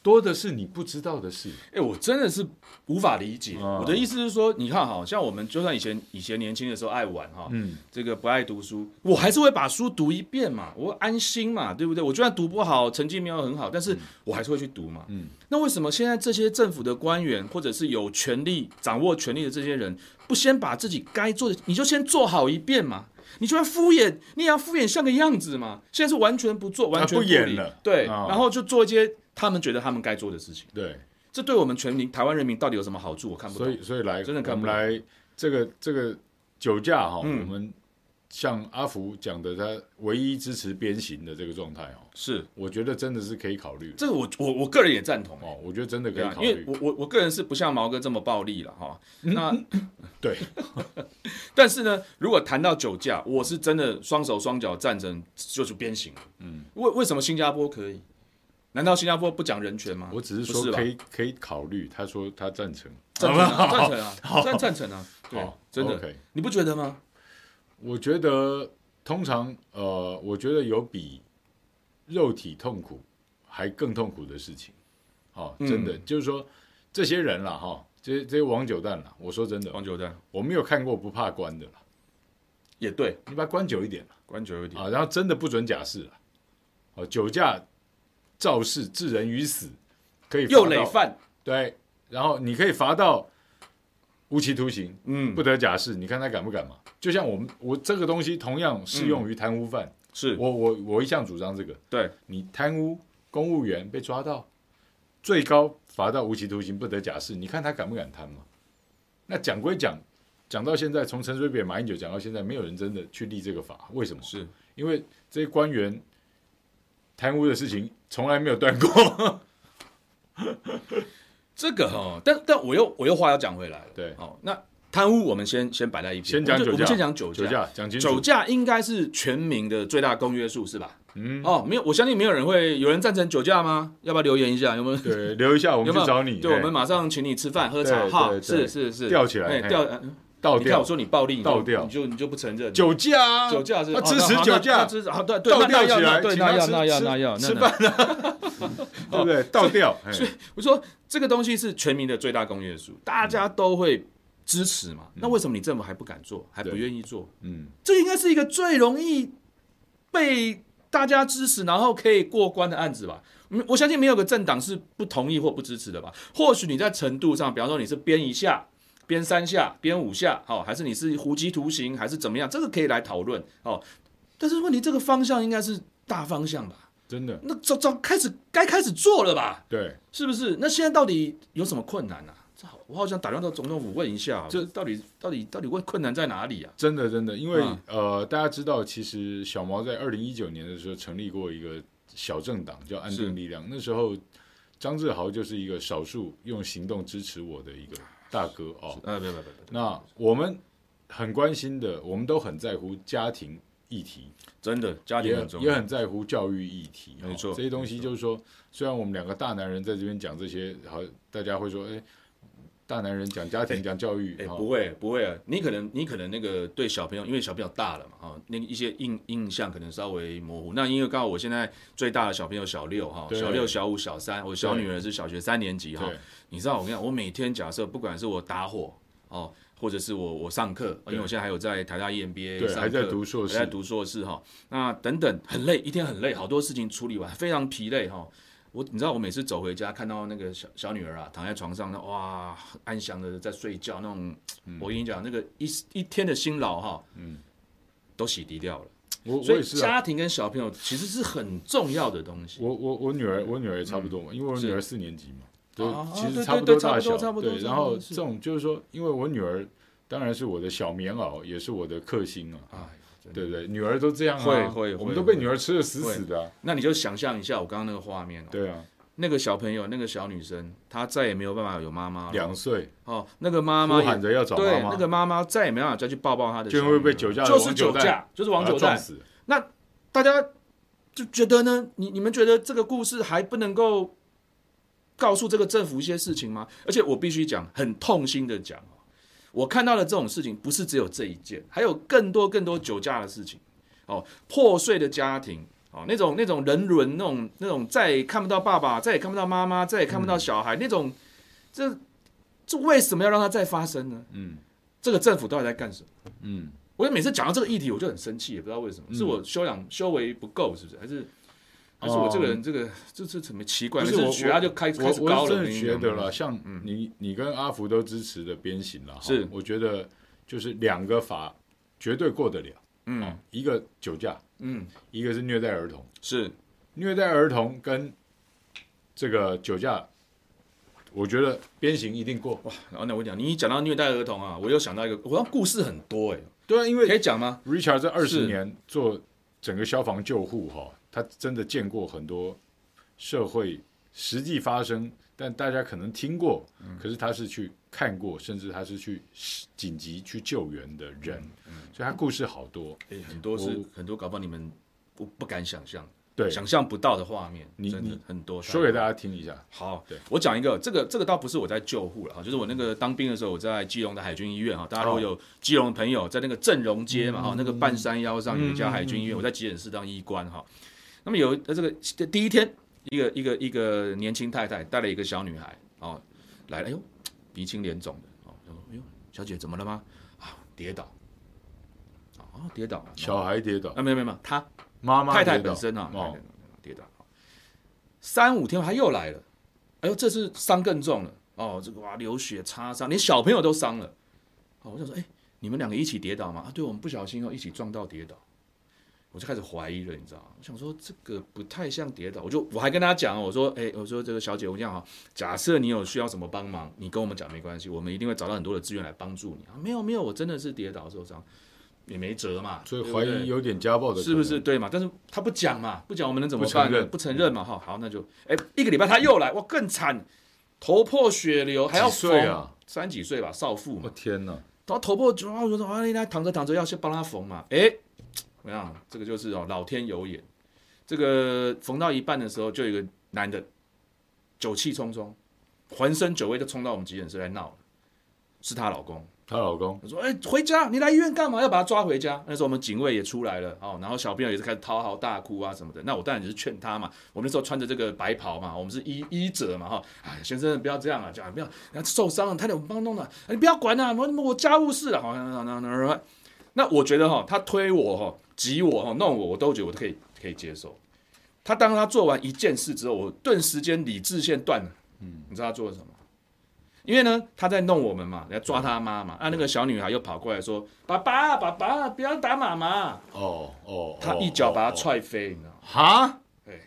多的是你不知道的事。哎，我真的是无法理解。哦、我的意思是说，你看，好像我们就算以前以前年轻的时候爱玩哈，嗯，这个不爱读书，我还是会把书读一遍嘛，我安心嘛，对不对？我就算读不好，成绩没有很好，但是我还是会去读嘛。嗯，那为什么现在这些政府的官员，或者是有权力掌握权力的这些人，不先把自己该做的，你就先做好一遍嘛？你就算敷衍，你也要敷衍像个样子嘛。现在是完全不做，完全不演了，对，哦、然后就做一些他们觉得他们该做的事情。对，这对我们全民台湾人民到底有什么好处？我看不懂。所以，所以来，真的看不懂。来这个这个酒驾哈，嗯、我们。像阿福讲的，他唯一支持鞭刑的这个状态哦，是我觉得真的是可以考虑。这个我我我个人也赞同哦，我觉得真的可以考虑。因为我我我个人是不像毛哥这么暴力了哈。那对，但是呢，如果谈到酒驾，我是真的双手双脚赞成就是鞭刑。嗯，为为什么新加坡可以？难道新加坡不讲人权吗？我只是说可以可以考虑。他说他赞成，赞成啊，赞成啊，赞赞成啊。对，真的，你不觉得吗？我觉得通常，呃，我觉得有比肉体痛苦还更痛苦的事情，哦，真的，嗯、就是说这些人了哈、哦，这些这些王九蛋了，我说真的，王九蛋，我没有看过不怕关的了，也对，你把他关久一点了，关久一点。啊，然后真的不准假释了，哦，酒驾肇事致人于死，可以又累犯，对，然后你可以罚到无期徒刑，嗯，不得假释，你看他敢不敢嘛？就像我们，我这个东西同样适用于贪污犯。嗯、是我我我一向主张这个。对，你贪污公务员被抓到，最高罚到无期徒刑，不得假释。你看他敢不敢贪嘛？那讲归讲，讲到现在，从陈水扁、马英九讲到现在，没有人真的去立这个法。为什么？是因为这些官员贪污的事情从来没有断过。这个哈、哦，但但我又我又话要讲回来了。对，哦，那。贪污，我们先先摆在一边。先讲酒驾，我们先讲酒驾。酒驾讲清楚。酒驾应该是全民的最大公约数，是吧？嗯。哦，没有，我相信没有人会有人赞成酒驾吗？要不要留言一下？有没有？对，留一下，我们去找你。对，我们马上请你吃饭喝茶。哈，是是是。吊起来，吊倒掉。你看我说你暴力，倒掉，你就你就不承认。酒驾，酒驾是。他支持酒驾，支持。啊，对对，倒掉起来，对，那要那要那要吃饭呢，对不对？倒掉。所以我说这个东西是全民的最大公约数，大家都会。支持嘛？那为什么你政府还不敢做，还不愿意做？嗯，这应该是一个最容易被大家支持，然后可以过关的案子吧？我相信没有个政党是不同意或不支持的吧？或许你在程度上，比方说你是编一下、鞭三下、编五下，哦，还是你是胡姬图形，还是怎么样？这个可以来讨论哦。但是问题，这个方向应该是大方向吧？真的？那早早开始该开始做了吧？对，是不是？那现在到底有什么困难呢、啊？我好想打电话到总统府问一下，这到底到底到底问困难在哪里啊？真的真的，因为、嗯、呃，大家知道，其实小毛在二零一九年的时候成立过一个小政党，叫安定力量。那时候张志豪就是一个少数用行动支持我的一个大哥哦。呃，没有没有。那我们很关心的，我们都很在乎家庭议题，真的家庭很重要，也很在乎教育议题。没错，这些东西就是说，虽然我们两个大男人在这边讲这些，好，大家会说，哎。大男人讲家庭讲教育，哎，不会不会啊，你可能你可能那个对小朋友，因为小朋友大了嘛，哈，那一些印印象可能稍微模糊。那因为刚好我现在最大的小朋友小六哈，小六小五小三，我小女儿是小学三年级哈。你知道我跟你讲，我每天假设不管是我打火哦，或者是我我上课，因为我现在还有在台大 EMBA 上课，还在读硕士，还在读硕士哈。那等等很累，一天很累，好多事情处理完，非常疲累哈。我你知道我每次走回家看到那个小小女儿啊躺在床上，那哇安详的在睡觉那种，嗯、我跟你讲那个一一天的辛劳哈，嗯，都洗涤掉了。我所以家庭跟小朋友其实是很重要的东西。我我我女儿我女儿也差不多嘛，嗯、因为我女儿四年级嘛，对，其实差不多大小，对。然后这种就是说，因为我女儿当然是我的小棉袄，也是我的克星啊。对不对？女儿都这样啊，会会，我们都被女儿吃的死死的。那你就想象一下我刚刚那个画面。对啊，那个小朋友，那个小女生，她再也没有办法有妈妈了。两岁哦，那个妈妈喊着要找妈妈。对，那个妈妈再也没办法再去抱抱她的。就会被酒驾，就是酒驾，就是王九蛋。那大家就觉得呢？你你们觉得这个故事还不能够告诉这个政府一些事情吗？而且我必须讲，很痛心的讲。我看到的这种事情不是只有这一件，还有更多更多酒驾的事情，哦，破碎的家庭，哦，那种那种人伦，那种那种再也看不到爸爸，再也看不到妈妈，再也看不到小孩，嗯、那种，这这为什么要让它再发生呢？嗯，这个政府到底在干什么？嗯，我就每次讲到这个议题，我就很生气，也不知道为什么，嗯、是我修养修为不够，是不是？还是？还是我这个人，这个这这怎么奇怪？不是我学他就开开始高了。我真的觉得了，像你你跟阿福都支持的鞭刑了，是我觉得就是两个法绝对过得了。嗯，一个酒驾，嗯，一个是虐待儿童，是虐待儿童跟这个酒驾，我觉得鞭刑一定过。哇，然后呢我讲，你一讲到虐待儿童啊，我又想到一个，我讲故事很多哎。对啊，因为可以讲吗？Richard 这二十年做整个消防救护哈。他真的见过很多社会实际发生，但大家可能听过，嗯、可是他是去看过，甚至他是去紧急去救援的人，所以他故事好多，欸、很多是很多，搞不好你们不不敢想象，对，想象不到的画面，你真的很多，说给大家听一下。好，对。我讲一个，这个这个倒不是我在救护了哈，就是我那个当兵的时候，我在基隆的海军医院哈，大家如果有基隆的朋友在那个正荣街嘛哈，嗯、那个半山腰上有一家海军医院，嗯、我在急诊室当医官哈。那么有呃这个第一天，一个一个一个年轻太太带了一个小女孩哦来了，哎呦鼻青脸肿的哦，哎呦小姐怎么了吗？啊跌倒，哦跌倒，小孩跌倒，啊没有没有没有，她妈妈太太本身啊哦。跌倒，三五天后她又来了，哎呦这次伤更重了哦这个哇流血擦伤，连小朋友都伤了，哦我想说哎你们两个一起跌倒吗？啊对我们不小心哦一起撞到跌倒。我就开始怀疑了，你知道吗？我想说这个不太像跌倒，我就我还跟他讲，我说，哎、欸，我说这个小姐，我这样哈，假设你有需要什么帮忙，你跟我们讲没关系，我们一定会找到很多的资源来帮助你啊。没有没有，我真的是跌倒受伤，也没辙嘛，所以怀疑有点家暴的，是不是？对嘛？但是他不讲嘛，不讲我们能怎么办呢？不承认嘛，哈，好，那就，哎、欸，一个礼拜他又来，哇，更惨，头破血流，还要缝啊，三几岁吧，少妇嘛，我天哪，他头破，啊，我说啊，你来躺着躺着，要先帮他缝嘛，哎、欸。怎么样？这个就是哦，老天有眼。这个缝到一半的时候，就有一个男的酒气冲冲，浑身酒味就冲到我们急诊室来闹了。是她老公，她老公。他说：“哎，回家，你来医院干嘛？要把他抓回家。”那时候我们警卫也出来了哦，然后小朋友也是开始嚎啕大哭啊什么的。那我当然也是劝他嘛。我们那时候穿着这个白袍嘛，我们是医医者嘛哈。哎，先生不要这样啊，讲不要，受伤了，太太我们帮弄了。你不要管啊，我我家务事啊，好像那那那那我觉得哈，他推我哈。挤我哈，弄我，我都觉得我都可以可以接受。他当他做完一件事之后，我顿时间理智线断了。嗯，你知道他做了什么？因为呢，他在弄我们嘛，要抓他妈嘛。啊，那个小女孩又跑过来说：“爸爸，爸爸，不要打妈妈。”哦哦，他一脚把他踹飞，你知道吗？哈，对，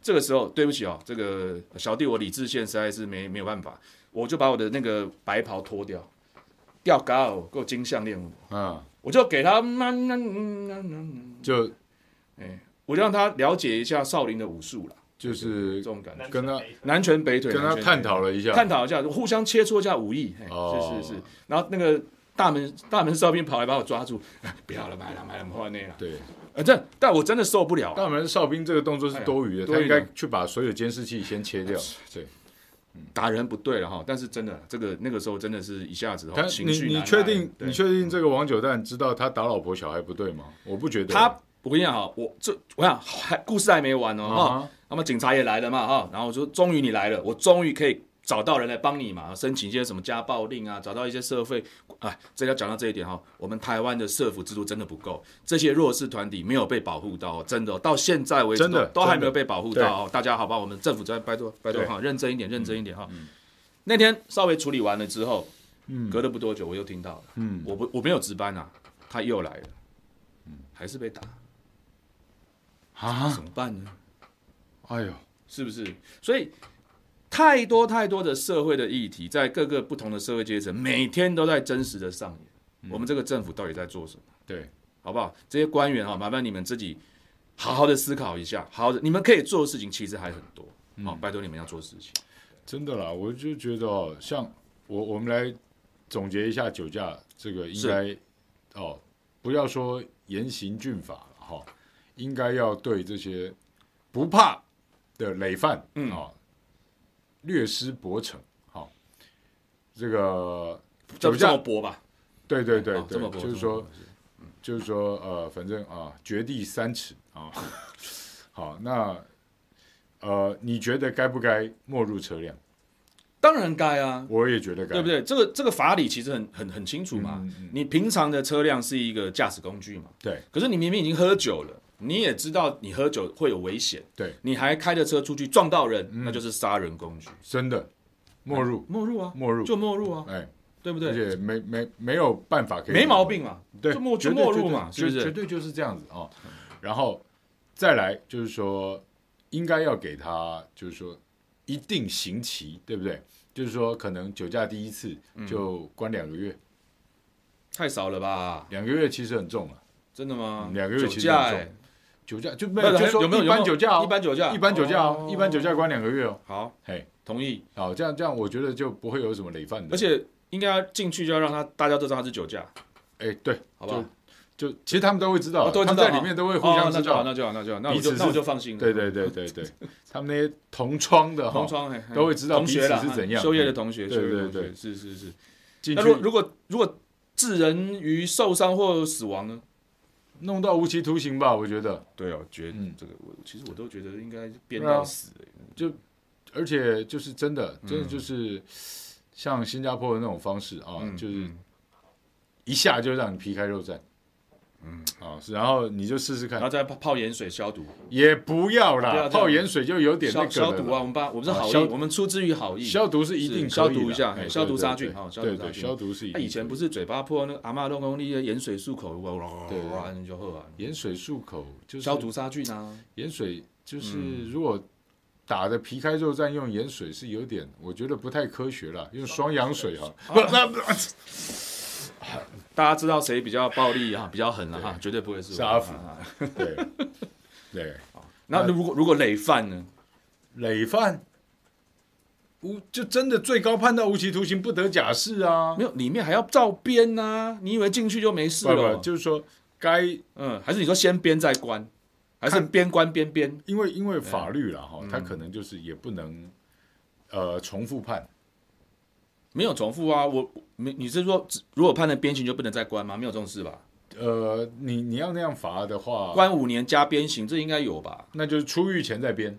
这个时候对不起哦，这个小弟我理智线实在是没没有办法，我就把我的那个白袍脱掉，吊高给我金项链。嗯。我就给他，就，哎，我就让他了解一下少林的武术了，就是这种感觉，跟他南拳北腿，跟他探讨了一下，探讨一下，互相切磋一下武艺，是是是，然后那个大门大门哨兵跑来把我抓住，不要了，买了买了，换那了，对，呃，这但我真的受不了，大门哨兵这个动作是多余的，他应该去把所有监视器先切掉，对，打人不对了哈，但是真的这个那个时候真的是一下子哈情绪。你你确定你确定这个王九蛋知道他打老婆小孩不对吗？我不觉得。他我跟你讲哈，我这我想还故事还没完哦哈，那么警察也来了嘛哈，然后我说终于你来了，我终于可以。找到人来帮你嘛，申请一些什么家暴令啊，找到一些社会，哎，这要讲到这一点哈，我们台湾的社福制度真的不够，这些弱势团体没有被保护到，真的到现在为止都，都还没有被保护到，大家好吧，我们政府在拜托拜托哈，认真一点，认真一点哈。嗯嗯、那天稍微处理完了之后，嗯，隔了不多久我又听到了，嗯，我不我没有值班啊，他又来了，嗯，还是被打，啊，怎么办呢？哎呦，是不是？所以。太多太多的社会的议题，在各个不同的社会阶层，每天都在真实的上演。嗯、我们这个政府到底在做什么？对，好不好？这些官员哈，麻烦你们自己好好的思考一下。好的，你们可以做的事情其实还很多。好、嗯，拜托你们要做事情。真的啦，我就觉得哦，像我我们来总结一下酒驾这个应该哦，不要说严刑峻法哈、哦，应该要对这些不怕的累犯嗯啊。哦略施薄惩，好，这个这么薄吧？对对对对，就是说，就是说，呃，反正啊，掘地三尺啊，好，那呃，你觉得该不该没入车辆？当然该啊，我也觉得该，对不对？这个这个法理其实很很很清楚嘛。你平常的车辆是一个驾驶工具嘛？对。可是你明明已经喝酒了。你也知道你喝酒会有危险，对，你还开着车出去撞到人，那就是杀人工具，真的，没入，没入啊，没入就没入啊，哎，对不对？而且没没没有办法可以，没毛病嘛，对，就没就没入嘛，是不是？绝对就是这样子啊。然后再来就是说，应该要给他就是说一定刑期，对不对？就是说可能酒驾第一次就关两个月，太少了吧？两个月其实很重了，真的吗？两个月其实很重。酒驾就没有，就说一般酒驾，一般酒驾，一般酒驾哦，一般酒驾关两个月哦。好，嘿，同意。好，这样这样，我觉得就不会有什么累犯的。而且应该要进去就要让他大家都知道他是酒驾。哎，对，好吧。就其实他们都会知道，他们在里面都会互相知道。那就好，那就好，那我就那我就放心了。对对对对对，他们那些同窗的 同窗都会知道彼此是怎样。修业的同学，对对对，是是是。那如如果如果致人于受伤或死亡呢？弄到无期徒刑吧，我觉得。对哦，觉得这个我其实我都觉得应该鞭到死，就而且就是真的，真的就是像新加坡的那种方式啊，就是一下就让你皮开肉绽。嗯，啊，然后你就试试看，然后再泡泡盐水消毒，也不要啦，泡盐水就有点那个消毒啊。我们把我们是好意，我们出自于好意，消毒是一定消毒一下，消毒杀菌哈，对对，消毒是。他以前不是嘴巴破那个阿妈弄弄那些盐水漱口，哇哇哇，你就喝完。盐水漱口就是消毒杀菌啊。盐水就是如果打的皮开肉绽，用盐水是有点，我觉得不太科学了，用双氧水哈。不，那 大家知道谁比较暴力哈，比较狠了哈，绝对不会是阿福。对对，那如果如果累犯呢？累犯无就真的最高判到无期徒刑，不得假释啊！没有，里面还要照编呐。你以为进去就没事了？就是说，该嗯，还是你说先编再关，还是边关边编？因为因为法律了哈，他可能就是也不能呃重复判。没有重复啊，我没你是说，如果判了鞭刑就不能再关吗？没有这种事吧？呃，你你要那样罚的话，关五年加鞭刑，这应该有吧？那就是出狱前再鞭，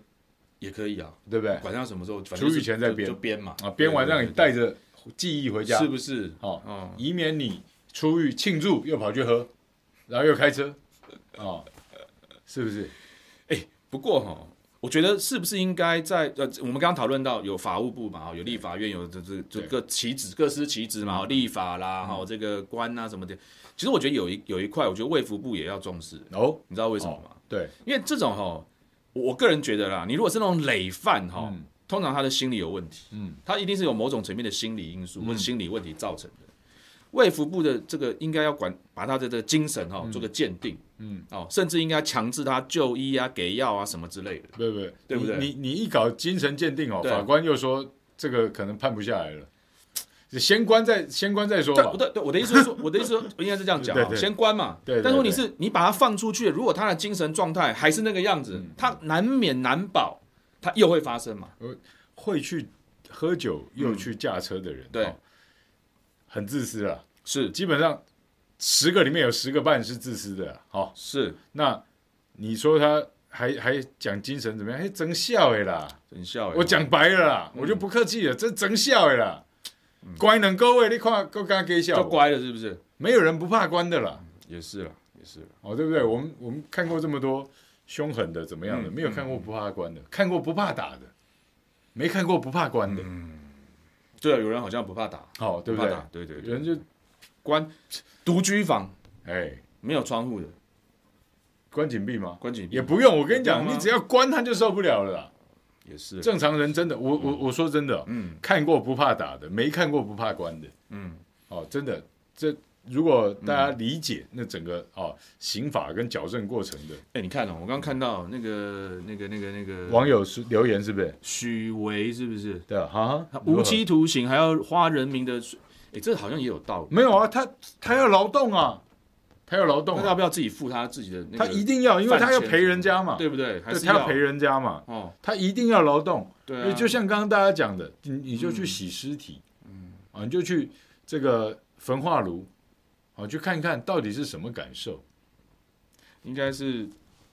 也可以啊，对不对？管他什么时候，出狱前再鞭就鞭嘛，啊，鞭完让你带着记忆回家，是不是？哦，以免你出狱庆祝又跑去喝，然后又开车，哦，是不是？哎，不过哈。我觉得是不是应该在呃，我们刚刚讨论到有法务部嘛，有立法院，有这这这各旗职各司其职嘛，立法啦，哈，这个官啊什么的。其实我觉得有一有一块，我觉得卫福部也要重视。哦。你知道为什么吗？对，因为这种哈，我个人觉得啦，你如果是那种累犯哈，通常他的心理有问题，嗯，他一定是有某种层面的心理因素或者心理问题造成的。卫福部的这个应该要管，把他的这个精神哈做个鉴定，嗯，哦，甚至应该强制他就医啊，给药啊什么之类的，对不对？对不对？你你一搞精神鉴定哦，法官又说这个可能判不下来了，先关再先关再说吧。对对，我的意思是说，我的意思说应该是这样讲，先关嘛。对。但是问题是你把他放出去，如果他的精神状态还是那个样子，他难免难保他又会发生嘛，会去喝酒又去驾车的人，对，很自私啊，是。基本上十个里面有十个半是自私的，好，是。那你说他还还讲精神怎么样？哎，真笑哎啦，真笑。我讲白了啦，我就不客气了，这真笑哎啦，乖能各位，你看够刚给笑，就乖了是不是？没有人不怕关的啦，也是了，也是了，哦，对不对？我们我们看过这么多凶狠的怎么样的，没有看过不怕关的，看过不怕打的。没看过不怕关的，嗯，对啊，有人好像不怕打，哦，对不对？对对，有人就关独居房，哎，没有窗户的，关紧闭吗？关紧闭也不用，我跟你讲，你只要关他就受不了了啦。也是，正常人真的，我我我说真的，嗯，看过不怕打的，没看过不怕关的，嗯，哦，真的这。如果大家理解那整个哦刑法跟矫正过程的，哎，你看哦，我刚刚看到那个那个那个那个网友是留言是不是？许维是不是？对啊，哈，无期徒刑还要花人民的，哎，这好像也有道理。没有啊，他他要劳动啊，他要劳动，他要不要自己付他自己的？他一定要，因为他要赔人家嘛，对不对？还是他要赔人家嘛？哦，他一定要劳动。对啊，就像刚刚大家讲的，你你就去洗尸体，嗯啊，你就去这个焚化炉。好，去看看到底是什么感受？应该是，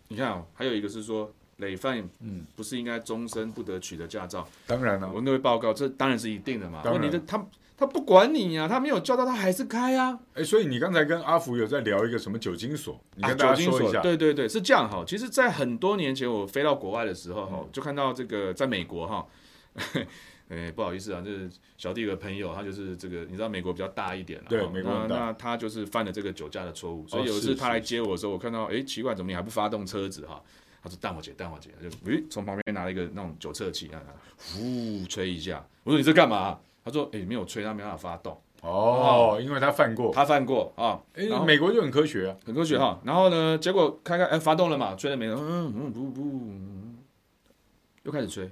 你看哦，还有一个是说，累犯，嗯，不是应该终身不得取得驾照？当然了，我那位报告，这当然是一定的嘛。问题是，他他不管你呀，他没有叫到，他还是开啊。哎，所以你刚才跟阿福有在聊一个什么酒精锁？你跟大家说一下。对对对，是这样哈。其实，在很多年前，我飞到国外的时候哈，就看到这个在美国哈。哎，不好意思啊，就是小弟的朋友，他就是这个，你知道美国比较大一点，对，美国大。那他就是犯了这个酒驾的错误，所以有一次他来接我的时候，我看到，哎，奇怪，怎么你还不发动车子哈？他说淡我姐，淡我姐，就诶，从旁边拿了一个那种酒测器，啊，呼吹一下。我说你这干嘛？他说，哎，没有吹，他没办法发动。哦，因为他犯过，他犯过啊。哎，美国就很科学啊，很科学哈。然后呢，结果看看，哎，发动了嘛，吹了没有？嗯嗯不不，又开始吹。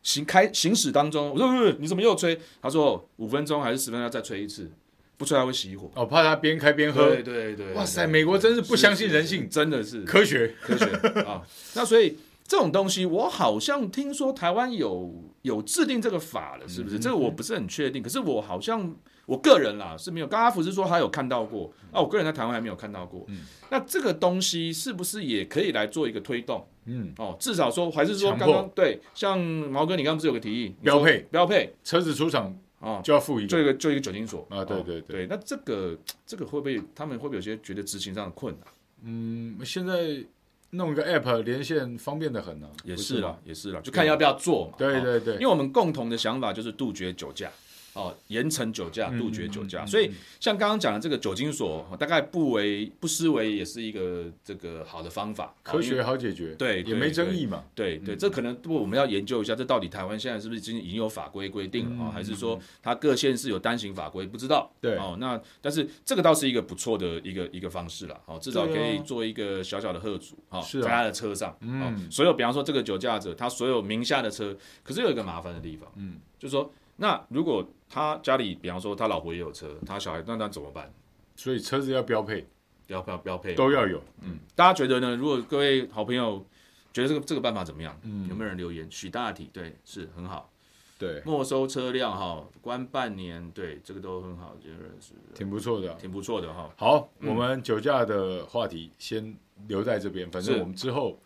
行开行驶当中，我说不是，你怎么又吹？他说五分钟还是十分钟再吹一次，不吹还会熄火。哦，怕他边开边喝。对对对。哇塞，美国真是不相信人性，真的是科学科学啊。那所以这种东西，我好像听说台湾有有制定这个法了，是不是？这个我不是很确定。可是我好像我个人啦是没有。刚刚阿福是说他有看到过啊，我个人在台湾还没有看到过。那这个东西是不是也可以来做一个推动？嗯哦，至少说还是说刚刚对，像毛哥，你刚刚不是有个提议，标配标配车子出厂啊就要付一个，做一个做一个酒精锁啊，对对对，那这个这个会不会他们会不会有些觉得执行上的困难？嗯，现在弄一个 app 连线方便的很呢，也是啦也是啦，就看要不要做嘛。对对对，因为我们共同的想法就是杜绝酒驾。哦，严惩酒驾，杜绝酒驾。所以像刚刚讲的这个酒精锁，大概不为不失为也是一个这个好的方法，科学好解决，对，也没争议嘛。对对，这可能不，我们要研究一下，这到底台湾现在是不是已经已经有法规规定了啊？还是说它各县市有单行法规？不知道。对哦，那但是这个倒是一个不错的一个一个方式了。哦，至少可以做一个小小的贺主哈，在他的车上。嗯。所有比方说这个酒驾者，他所有名下的车，可是有一个麻烦的地方，嗯，就是说。那如果他家里，比方说他老婆也有车，他小孩那那怎么办？所以车子要标配，标标标配都要有。嗯，大家觉得呢？如果各位好朋友觉得这个这个办法怎么样？嗯，有没有人留言？许大体对，是很好。对，没收车辆哈，关半年，对，这个都很好，觉得是挺不错的，挺不错的哈。好，我们酒驾的话题先留在这边，反正我们之后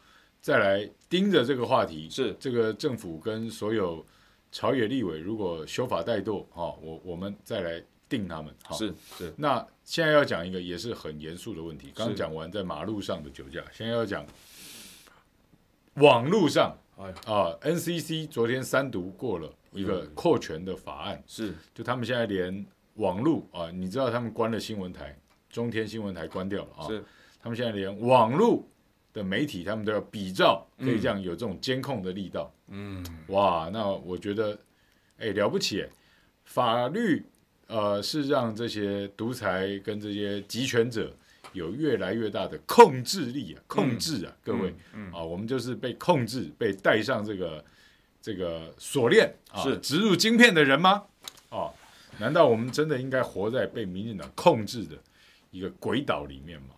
再来盯着这个话题。是这个政府跟所有。朝野立委如果修法怠惰，哈，我我们再来定他们。是是。那现在要讲一个也是很严肃的问题。刚讲完在马路上的酒驾，现在要讲网路上。啊，NCC 昨天三读过了一个扩权的法案。是。就他们现在连网路啊，你知道他们关了新闻台，中天新闻台关掉了啊。是。他们现在连网路。的媒体，他们都要比照，可以这样有这种监控的力道。嗯，哇，那我觉得，哎，了不起！法律，呃，是让这些独裁跟这些集权者有越来越大的控制力啊，控制啊，各位，嗯啊，我们就是被控制，被带上这个这个锁链啊，是植入晶片的人吗？哦，难道我们真的应该活在被民进党控制的一个鬼岛里面吗？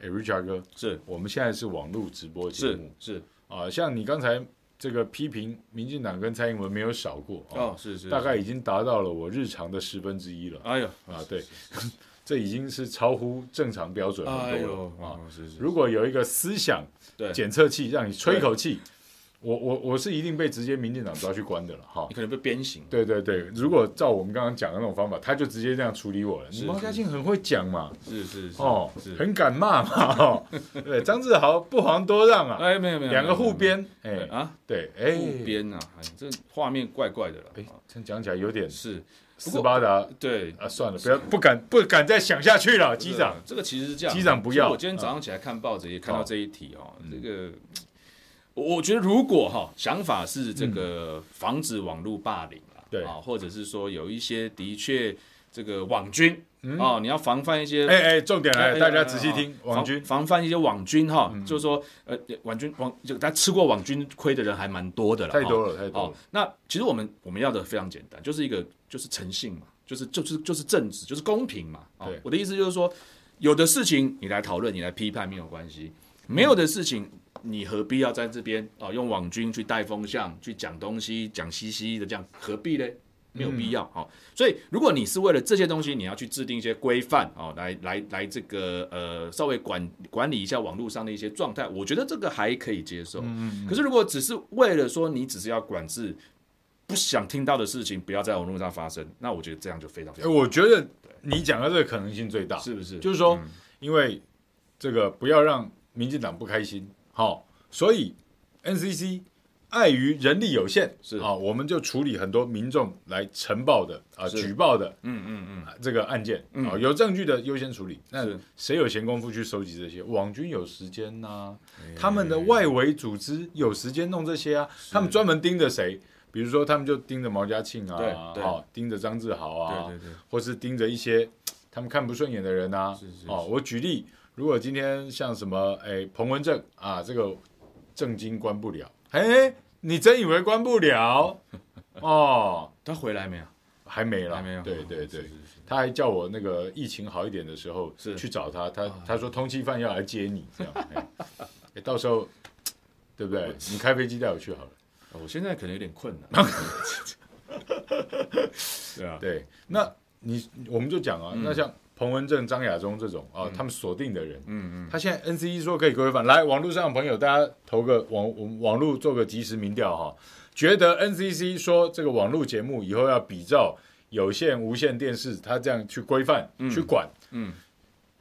哎，Richard 哥，是。我们现在是网络直播节目，是，是。啊，像你刚才这个批评民进党跟蔡英文没有少过哦，是是，大概已经达到了我日常的十分之一了。哎呦。啊，对，这已经是超乎正常标准很多了啊。是是，如果有一个思想检测器让你吹一口气。我我我是一定被直接民进党抓去关的了哈，你可能被鞭刑。对对对，如果照我们刚刚讲的那种方法，他就直接这样处理我了。你毛家庆很会讲嘛，是是是哦，很敢骂嘛。对，张志豪不遑多让啊。哎，没有没有，两个护边，哎啊，对，哎，护边啊，这画面怪怪的了。哎，这样讲起来有点是斯巴达。对啊，算了，不要不敢不敢再想下去了，机长。这个其实是这样，机长不要。我今天早上起来看报纸也看到这一题哦，这个。我觉得如果哈想法是这个防止网络霸凌啊，对啊，或者是说有一些的确这个网军啊，你要防范一些，哎哎，重点来，大家仔细听，网军防范一些网军哈，就是说呃，网军网就他吃过网军亏的人还蛮多的了，太多了太多了。那其实我们我们要的非常简单，就是一个就是诚信嘛，就是就是就是正直，就是公平嘛。对，我的意思就是说，有的事情你来讨论，你来批判没有关系，没有的事情。你何必要在这边啊？用网军去带风向，去讲东西，讲嘻嘻的这样，何必呢？没有必要。好、嗯，所以如果你是为了这些东西，你要去制定一些规范哦，来来来，这个呃，稍微管管理一下网络上的一些状态，我觉得这个还可以接受。嗯，可是如果只是为了说你只是要管制不想听到的事情，不要在网络上发生，那我觉得这样就非常非常。我觉得你讲的这个可能性最大，是不是？就是说，因为这个不要让民进党不开心。好，所以 NCC 碍于人力有限，是啊，我们就处理很多民众来呈报的啊、举报的，嗯嗯嗯，这个案件啊，有证据的优先处理。那谁有闲工夫去收集这些？网军有时间呐，他们的外围组织有时间弄这些啊，他们专门盯着谁？比如说，他们就盯着毛家庆啊，好，盯着张志豪啊，对对对，或是盯着一些他们看不顺眼的人啊。哦，我举例。如果今天像什么哎，彭文正啊，这个正经关不了，哎，你真以为关不了？哦，他回来没有？还没了，还没有。对对对，他还叫我那个疫情好一点的时候去找他，他他说通缉犯要来接你，这样，哎，到时候对不对？你开飞机带我去好了。我现在可能有点困难。对啊，对，那你我们就讲啊，那像。彭文正、张亚中这种啊，他们锁定的人，嗯嗯，他现在 NCC 说可以规范，来网络上的朋友，大家投个网网络做个即时民调哈，觉得 NCC 说这个网络节目以后要比照有线、无线电视，他这样去规范、去管，嗯，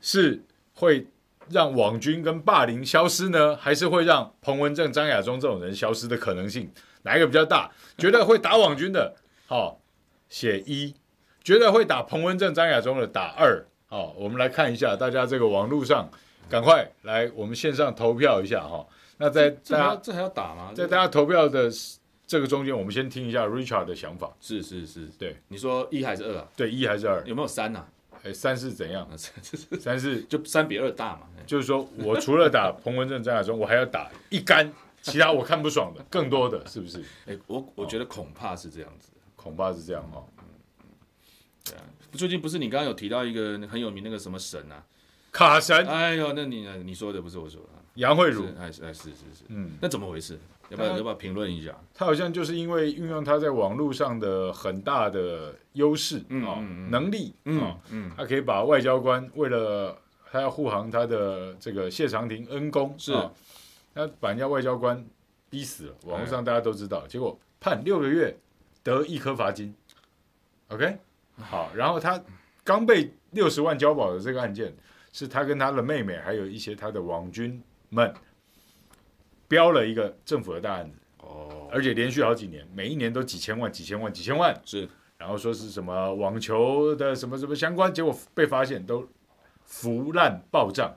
是会让网军跟霸凌消失呢，还是会让彭文正、张亚中这种人消失的可能性，哪一个比较大？觉得会打网军的，好，写一。觉得会打彭文正、张亚中的打二，好，我们来看一下，大家这个网络上赶快来，我们线上投票一下哈。那在大家这还要打吗？在大家投票的这个中间，我们先听一下 Richard 的想法。是是是，对，你说一还是二啊？对，一还是二？有没有三呢？哎，三是怎样？三是就三比二大嘛？就是说我除了打彭文正、张亚中，我还要打一杆，其他我看不爽的更多的是不是？哎，我我觉得恐怕是这样子，恐怕是这样哈。对啊，最近不是你刚刚有提到一个很有名那个什么神啊，卡神？哎呦，那你你说的不是我说的，杨慧茹，哎是哎是是是，嗯，那怎么回事？要不要要不要评论一下？他好像就是因为运用他在网络上的很大的优势啊能力啊，嗯，他可以把外交官为了他要护航他的这个谢长廷恩公是，他把人家外交官逼死了，网络上大家都知道，结果判六个月得一颗罚金，OK。好，然后他刚被六十万交保的这个案件，是他跟他的妹妹，还有一些他的网军们，标了一个政府的大案子哦，而且连续好几年，每一年都几千万、几千万、几千万，是，然后说是什么网球的什么什么相关，结果被发现都腐烂暴账，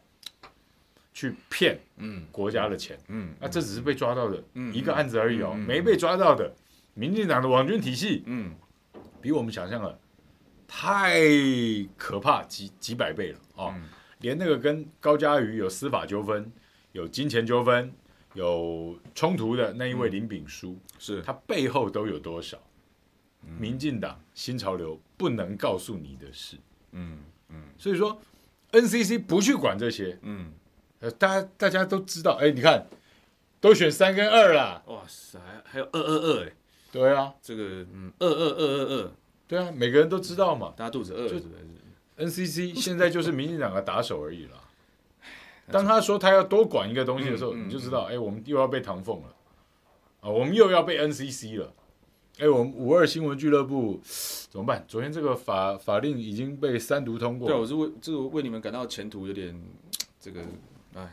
去骗嗯国家的钱嗯，那、嗯啊、这只是被抓到的一个案子而已哦，嗯、没被抓到的，民进党的网军体系嗯，比我们想象的。太可怕，几几百倍了哦！嗯、连那个跟高嘉瑜有司法纠纷、有金钱纠纷、有冲突的那一位林炳书，嗯、是他背后都有多少？嗯、民进党新潮流不能告诉你的事。嗯嗯，嗯所以说 NCC 不去管这些，嗯，大家大家都知道，哎，你看都选三跟二啦。哇塞，还有二二二哎。对啊，这个嗯，二二二二二。对啊，每个人都知道嘛，大家肚子饿。就 NCC 现在就是民进党的打手而已了。当他说他要多管一个东西的时候，你就知道，哎，我们又要被唐凤了啊，我们又要被 NCC 了。哎，我们五二新闻俱乐部怎么办？昨天这个法法令已经被三读通过。对，我是为这个为你们感到前途有点这个，哎，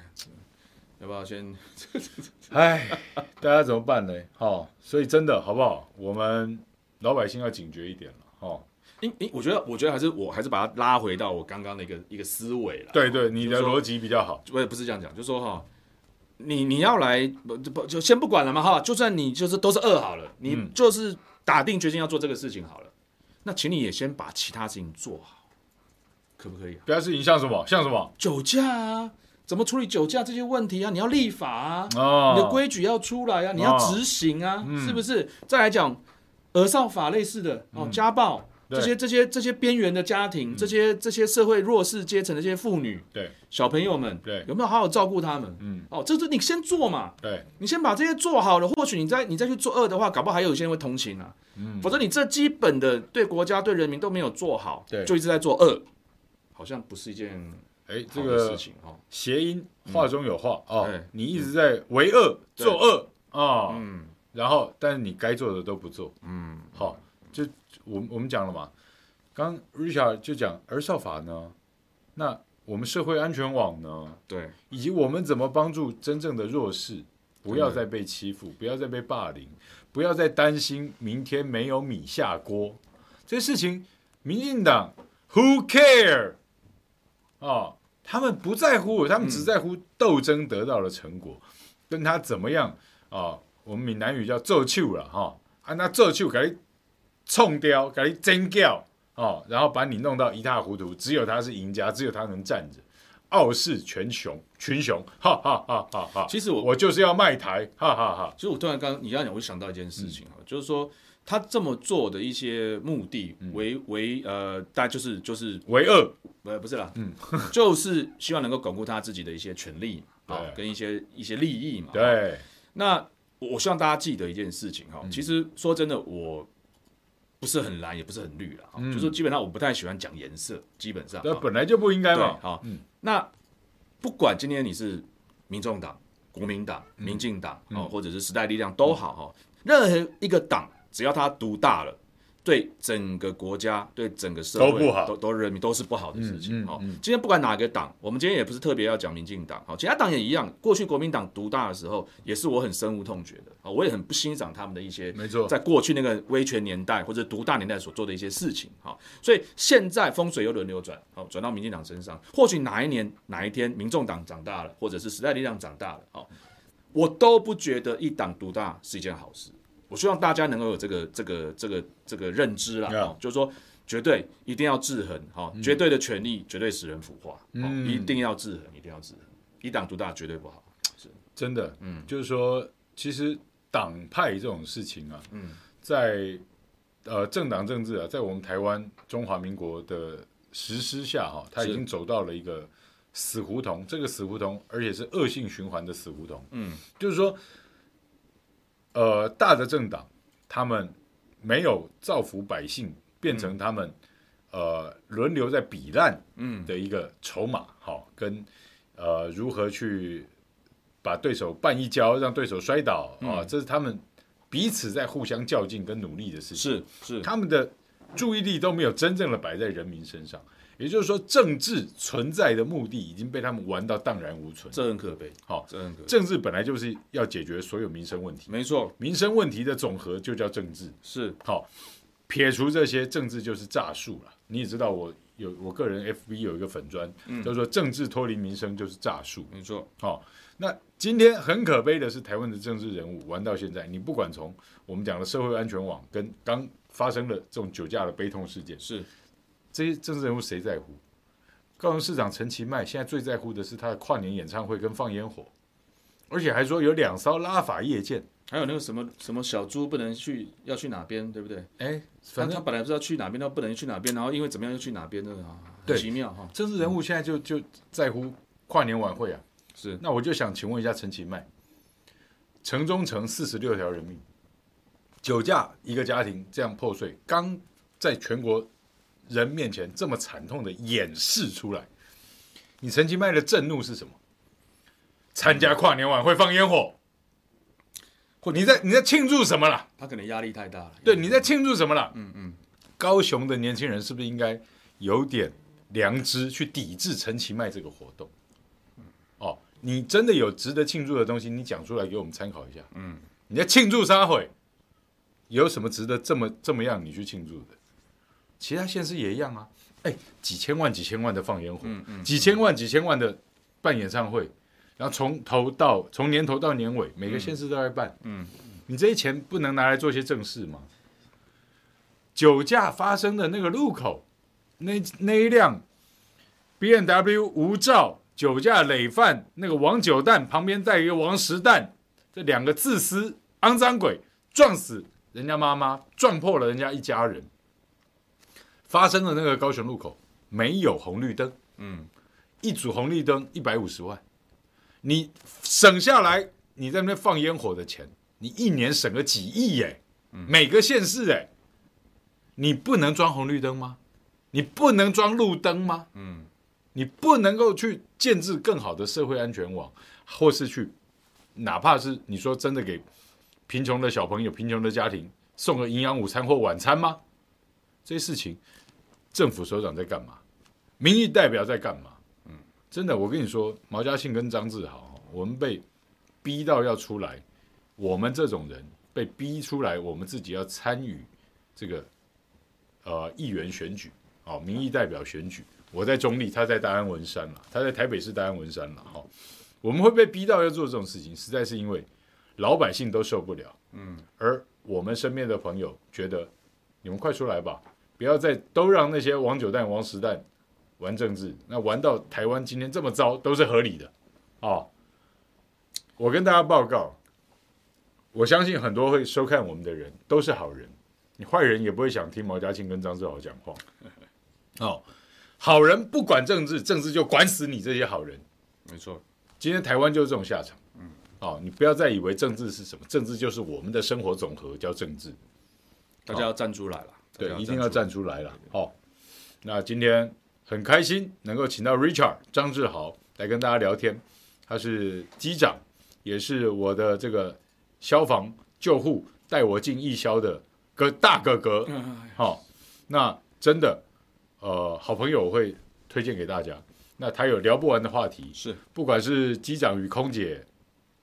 要不要先？哎，大家怎么办呢？好，所以真的好不好？我们老百姓要警觉一点了，哈。因因我觉得，我觉得还是我还是把它拉回到我刚刚的一个一个思维了。对对，你的逻辑比较好。我也不是这样讲，就说哈，你你要来不不就先不管了嘛哈，就算你就是都是二好了，你就是打定决心要做这个事情好了，嗯、那请你也先把其他事情做好，可不可以？其他事情像什么？像什么？酒驾啊，怎么处理酒驾这些问题啊？你要立法啊，哦、你的规矩要出来啊，你要执行啊，哦、是不是？再来讲儿少法类似的哦，家暴。这些这些这些边缘的家庭，这些这些社会弱势阶层的这些妇女，对。小朋友们，对。有没有好好照顾他们？嗯，哦，这是你先做嘛，对，你先把这些做好了，或许你再你再去做恶的话，搞不好还有一些人会同情啊。嗯，否则你这基本的对国家对人民都没有做好，对，就一直在做恶，好像不是一件哎这个事情哦。谐音话中有话哦，你一直在为恶作恶啊，嗯，然后但是你该做的都不做，嗯，好。就我我们讲了嘛，刚 Richard 就讲儿少法呢，那我们社会安全网呢，对，以及我们怎么帮助真正的弱势，不要再被欺负，不要再被霸凌，不要再担心明天没有米下锅，这些事情，民进党 Who care 啊？他们不在乎，他们只在乎斗争得到的成果，嗯、跟他怎么样啊？我们闽南语叫做秀了哈，啊，那做秀可以。冲掉，给你真叫哦，然后把你弄到一塌糊涂，只有他是赢家，只有他能站着，傲视群雄，群雄，哈哈哈哈哈！其实我我就是要卖台，哈哈哈！其实我突然刚你刚刚讲，我就想到一件事情哈，嗯、就是说他这么做的一些目的为为呃，大家就是就是为恶，不不是啦，嗯，就是希望能够巩固他自己的一些权利啊，跟一些一些利益嘛。对，那我希望大家记得一件事情哈，其实说真的我。不是很蓝，也不是很绿了，嗯、就是基本上我不太喜欢讲颜色，基本上。那本来就不应该嘛。好，嗯，那不管今天你是民众党、国民党、民进党哦，或者是时代力量都好哈，任何一个党，只要他独大了。对整个国家、对整个社会都不好，都都人民都是不好的事情。好，今天不管哪个党，我们今天也不是特别要讲民进党，好，其他党也一样。过去国民党独大的时候，也是我很深恶痛绝的，啊，我也很不欣赏他们的一些，没错，在过去那个威权年代或者独大年代所做的一些事情，好，所以现在风水又轮流转，好，转到民进党身上，或许哪一年哪一天，民众党长大了，或者是时代力量长大了，好，我都不觉得一党独大是一件好事。我希望大家能够有这个这个这个这个认知啦，哦，就是说绝对一定要制衡，哈，绝对的权利绝对使人腐化，嗯。一定要制衡，一定要制衡，一党独大绝对不好，是。真的，嗯，就是说，其实党派这种事情啊，嗯，在呃政党政治啊，在我们台湾中华民国的实施下，哈，它已经走到了一个死胡同，这个死胡同，而且是恶性循环的死胡同，嗯，就是说。呃，大的政党，他们没有造福百姓，变成他们、嗯、呃轮流在比烂嗯的一个筹码，好、嗯，跟呃如何去把对手绊一跤，让对手摔倒啊，嗯、这是他们彼此在互相较劲跟努力的事情。是是，是他们的注意力都没有真正的摆在人民身上。也就是说，政治存在的目的已经被他们玩到荡然无存，这很可悲。好，这很可悲。政治本来就是要解决所有民生问题，没错，民生问题的总和就叫政治。是，好，撇除这些，政治就是诈术了。你也知道，我有我个人 FB 有一个粉专，嗯，叫做“政治脱离民生就是诈术”。没错。好，那今天很可悲的是，台湾的政治人物玩到现在，你不管从我们讲的社会安全网，跟刚发生的这种酒驾的悲痛事件，是。这些政治人物谁在乎？高雄市长陈其迈现在最在乎的是他的跨年演唱会跟放烟火，而且还说有两艘拉法夜舰，还有那个什么什么小猪不能去，要去哪边，对不对？哎，反正他本来不知道去哪边，他不能去哪边，然后因为怎么样又去哪边的啊？很奇妙哈！政治人物现在就就在乎跨年晚会啊。是，那我就想请问一下陈其迈，城中城四十六条人命，酒驾一个家庭这样破碎，刚在全国人面前这么惨痛的演示出来，你陈其迈的震怒是什么？参加跨年晚会放烟火，或你在你在庆祝什么了？他可能压力太大了。对，你在庆祝什么了？嗯嗯，高雄的年轻人是不是应该有点良知去抵制陈其迈这个活动？哦，你真的有值得庆祝的东西，你讲出来给我们参考一下。嗯，你在庆祝啥会？有什么值得这么这么样你去庆祝的？其他县市也一样啊。哎，几千万几千万的放烟火，嗯嗯，几千万几千万的办演唱会。然后从头到从年头到年尾，每个县市都在办。嗯，你这些钱不能拿来做些正事吗？酒驾发生的那个路口，那那一辆 B N W 无照酒驾累犯，那个王九蛋旁边带一个王十蛋，这两个自私肮脏鬼撞死人家妈妈，撞破了人家一家人。发生的那个高雄路口没有红绿灯，嗯，一组红绿灯一百五十万。你省下来，你在那边放烟火的钱，你一年省个几亿耶？每个县市哎，你不能装红绿灯吗？你不能装路灯吗？嗯，你不能够去建置更好的社会安全网，或是去，哪怕是你说真的给贫穷的小朋友、贫穷的家庭送个营养午餐或晚餐吗？这些事情，政府首长在干嘛？民意代表在干嘛？嗯真的，我跟你说，毛嘉庆跟张志豪，我们被逼到要出来，我们这种人被逼出来，我们自己要参与这个呃议员选举，哦，民意代表选举。我在中立，他在大安文山了，他在台北市大安文山了，哈。我们会被逼到要做这种事情，实在是因为老百姓都受不了，嗯，而我们身边的朋友觉得，你们快出来吧，不要再都让那些王九蛋、王十蛋。玩政治，那玩到台湾今天这么糟，都是合理的，哦。我跟大家报告，我相信很多会收看我们的人都是好人，你坏人也不会想听毛家庆跟张志豪讲话。哦，好人不管政治，政治就管死你这些好人。没错，今天台湾就是这种下场。嗯，哦，你不要再以为政治是什么，政治就是我们的生活总和，叫政治。大家要站出来了，对，一定要站出来了。哦，那今天。很开心能够请到 Richard 张志豪来跟大家聊天，他是机长，也是我的这个消防救护带我进义消的哥大哥哥。好、哦，那真的呃好朋友我会推荐给大家。那他有聊不完的话题，是不管是机长与空姐，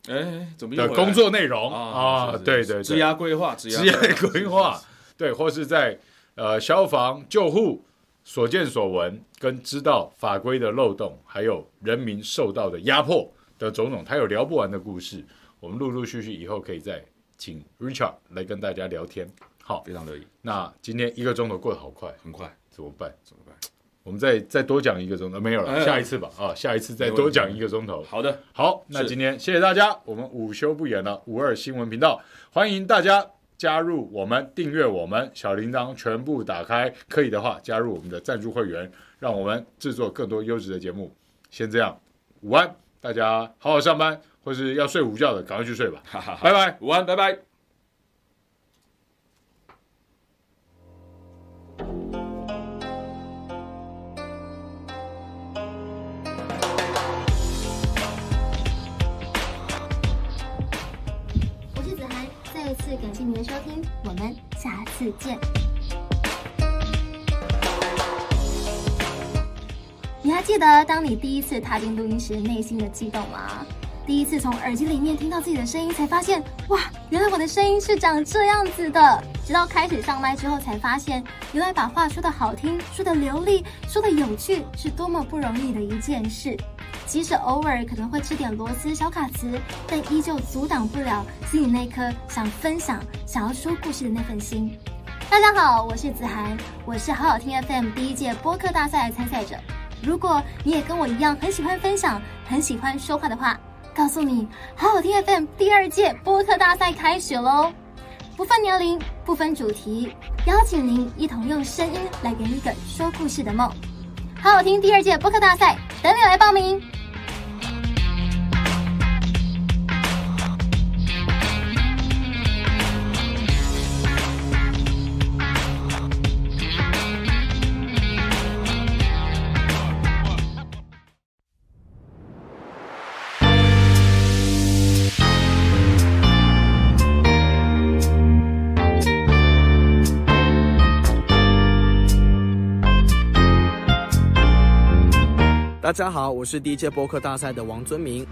哎，怎么的工作内容啊？对对对，职涯规划，职业规划，对，或是在呃消防救护。所见所闻，跟知道法规的漏洞，还有人民受到的压迫的种种，他有聊不完的故事。我们陆陆续续以后可以再请 Richard 来跟大家聊天。好，非常乐意。那今天一个钟头过得好快，很快，怎么办？怎么办？我们再再多讲一个钟头，没有了，哎、下一次吧。啊，下一次再多讲一个钟头。好的，好。那今天谢谢大家，我们午休不演了，五二新闻频道欢迎大家。加入我们，订阅我们，小铃铛全部打开，可以的话加入我们的赞助会员，让我们制作更多优质的节目。先这样，午安，大家好好上班，或是要睡午觉的，赶快去睡吧。拜拜，午安，拜拜。谢您的收听，我们下次见。你还记得当你第一次踏进录音室内心的激动吗？第一次从耳机里面听到自己的声音，才发现哇，原来我的声音是长这样子的。直到开始上麦之后，才发现原来把话说得好听、说得流利、说得有趣，是多么不容易的一件事。即使偶尔可能会吃点螺丝小卡词，但依旧阻挡不了心里那颗想分享、想要说故事的那份心。大家好，我是子涵，我是好好听 FM 第一届播客大赛的参赛者。如果你也跟我一样很喜欢分享、很喜欢说话的话，告诉你，好好听 FM 第二届播客大赛开始喽！不分年龄，不分主题，邀请您一同用声音来圆一个说故事的梦。好好听第二届播客大赛，等你来报名。大家好，我是第一届播客大赛的王尊明。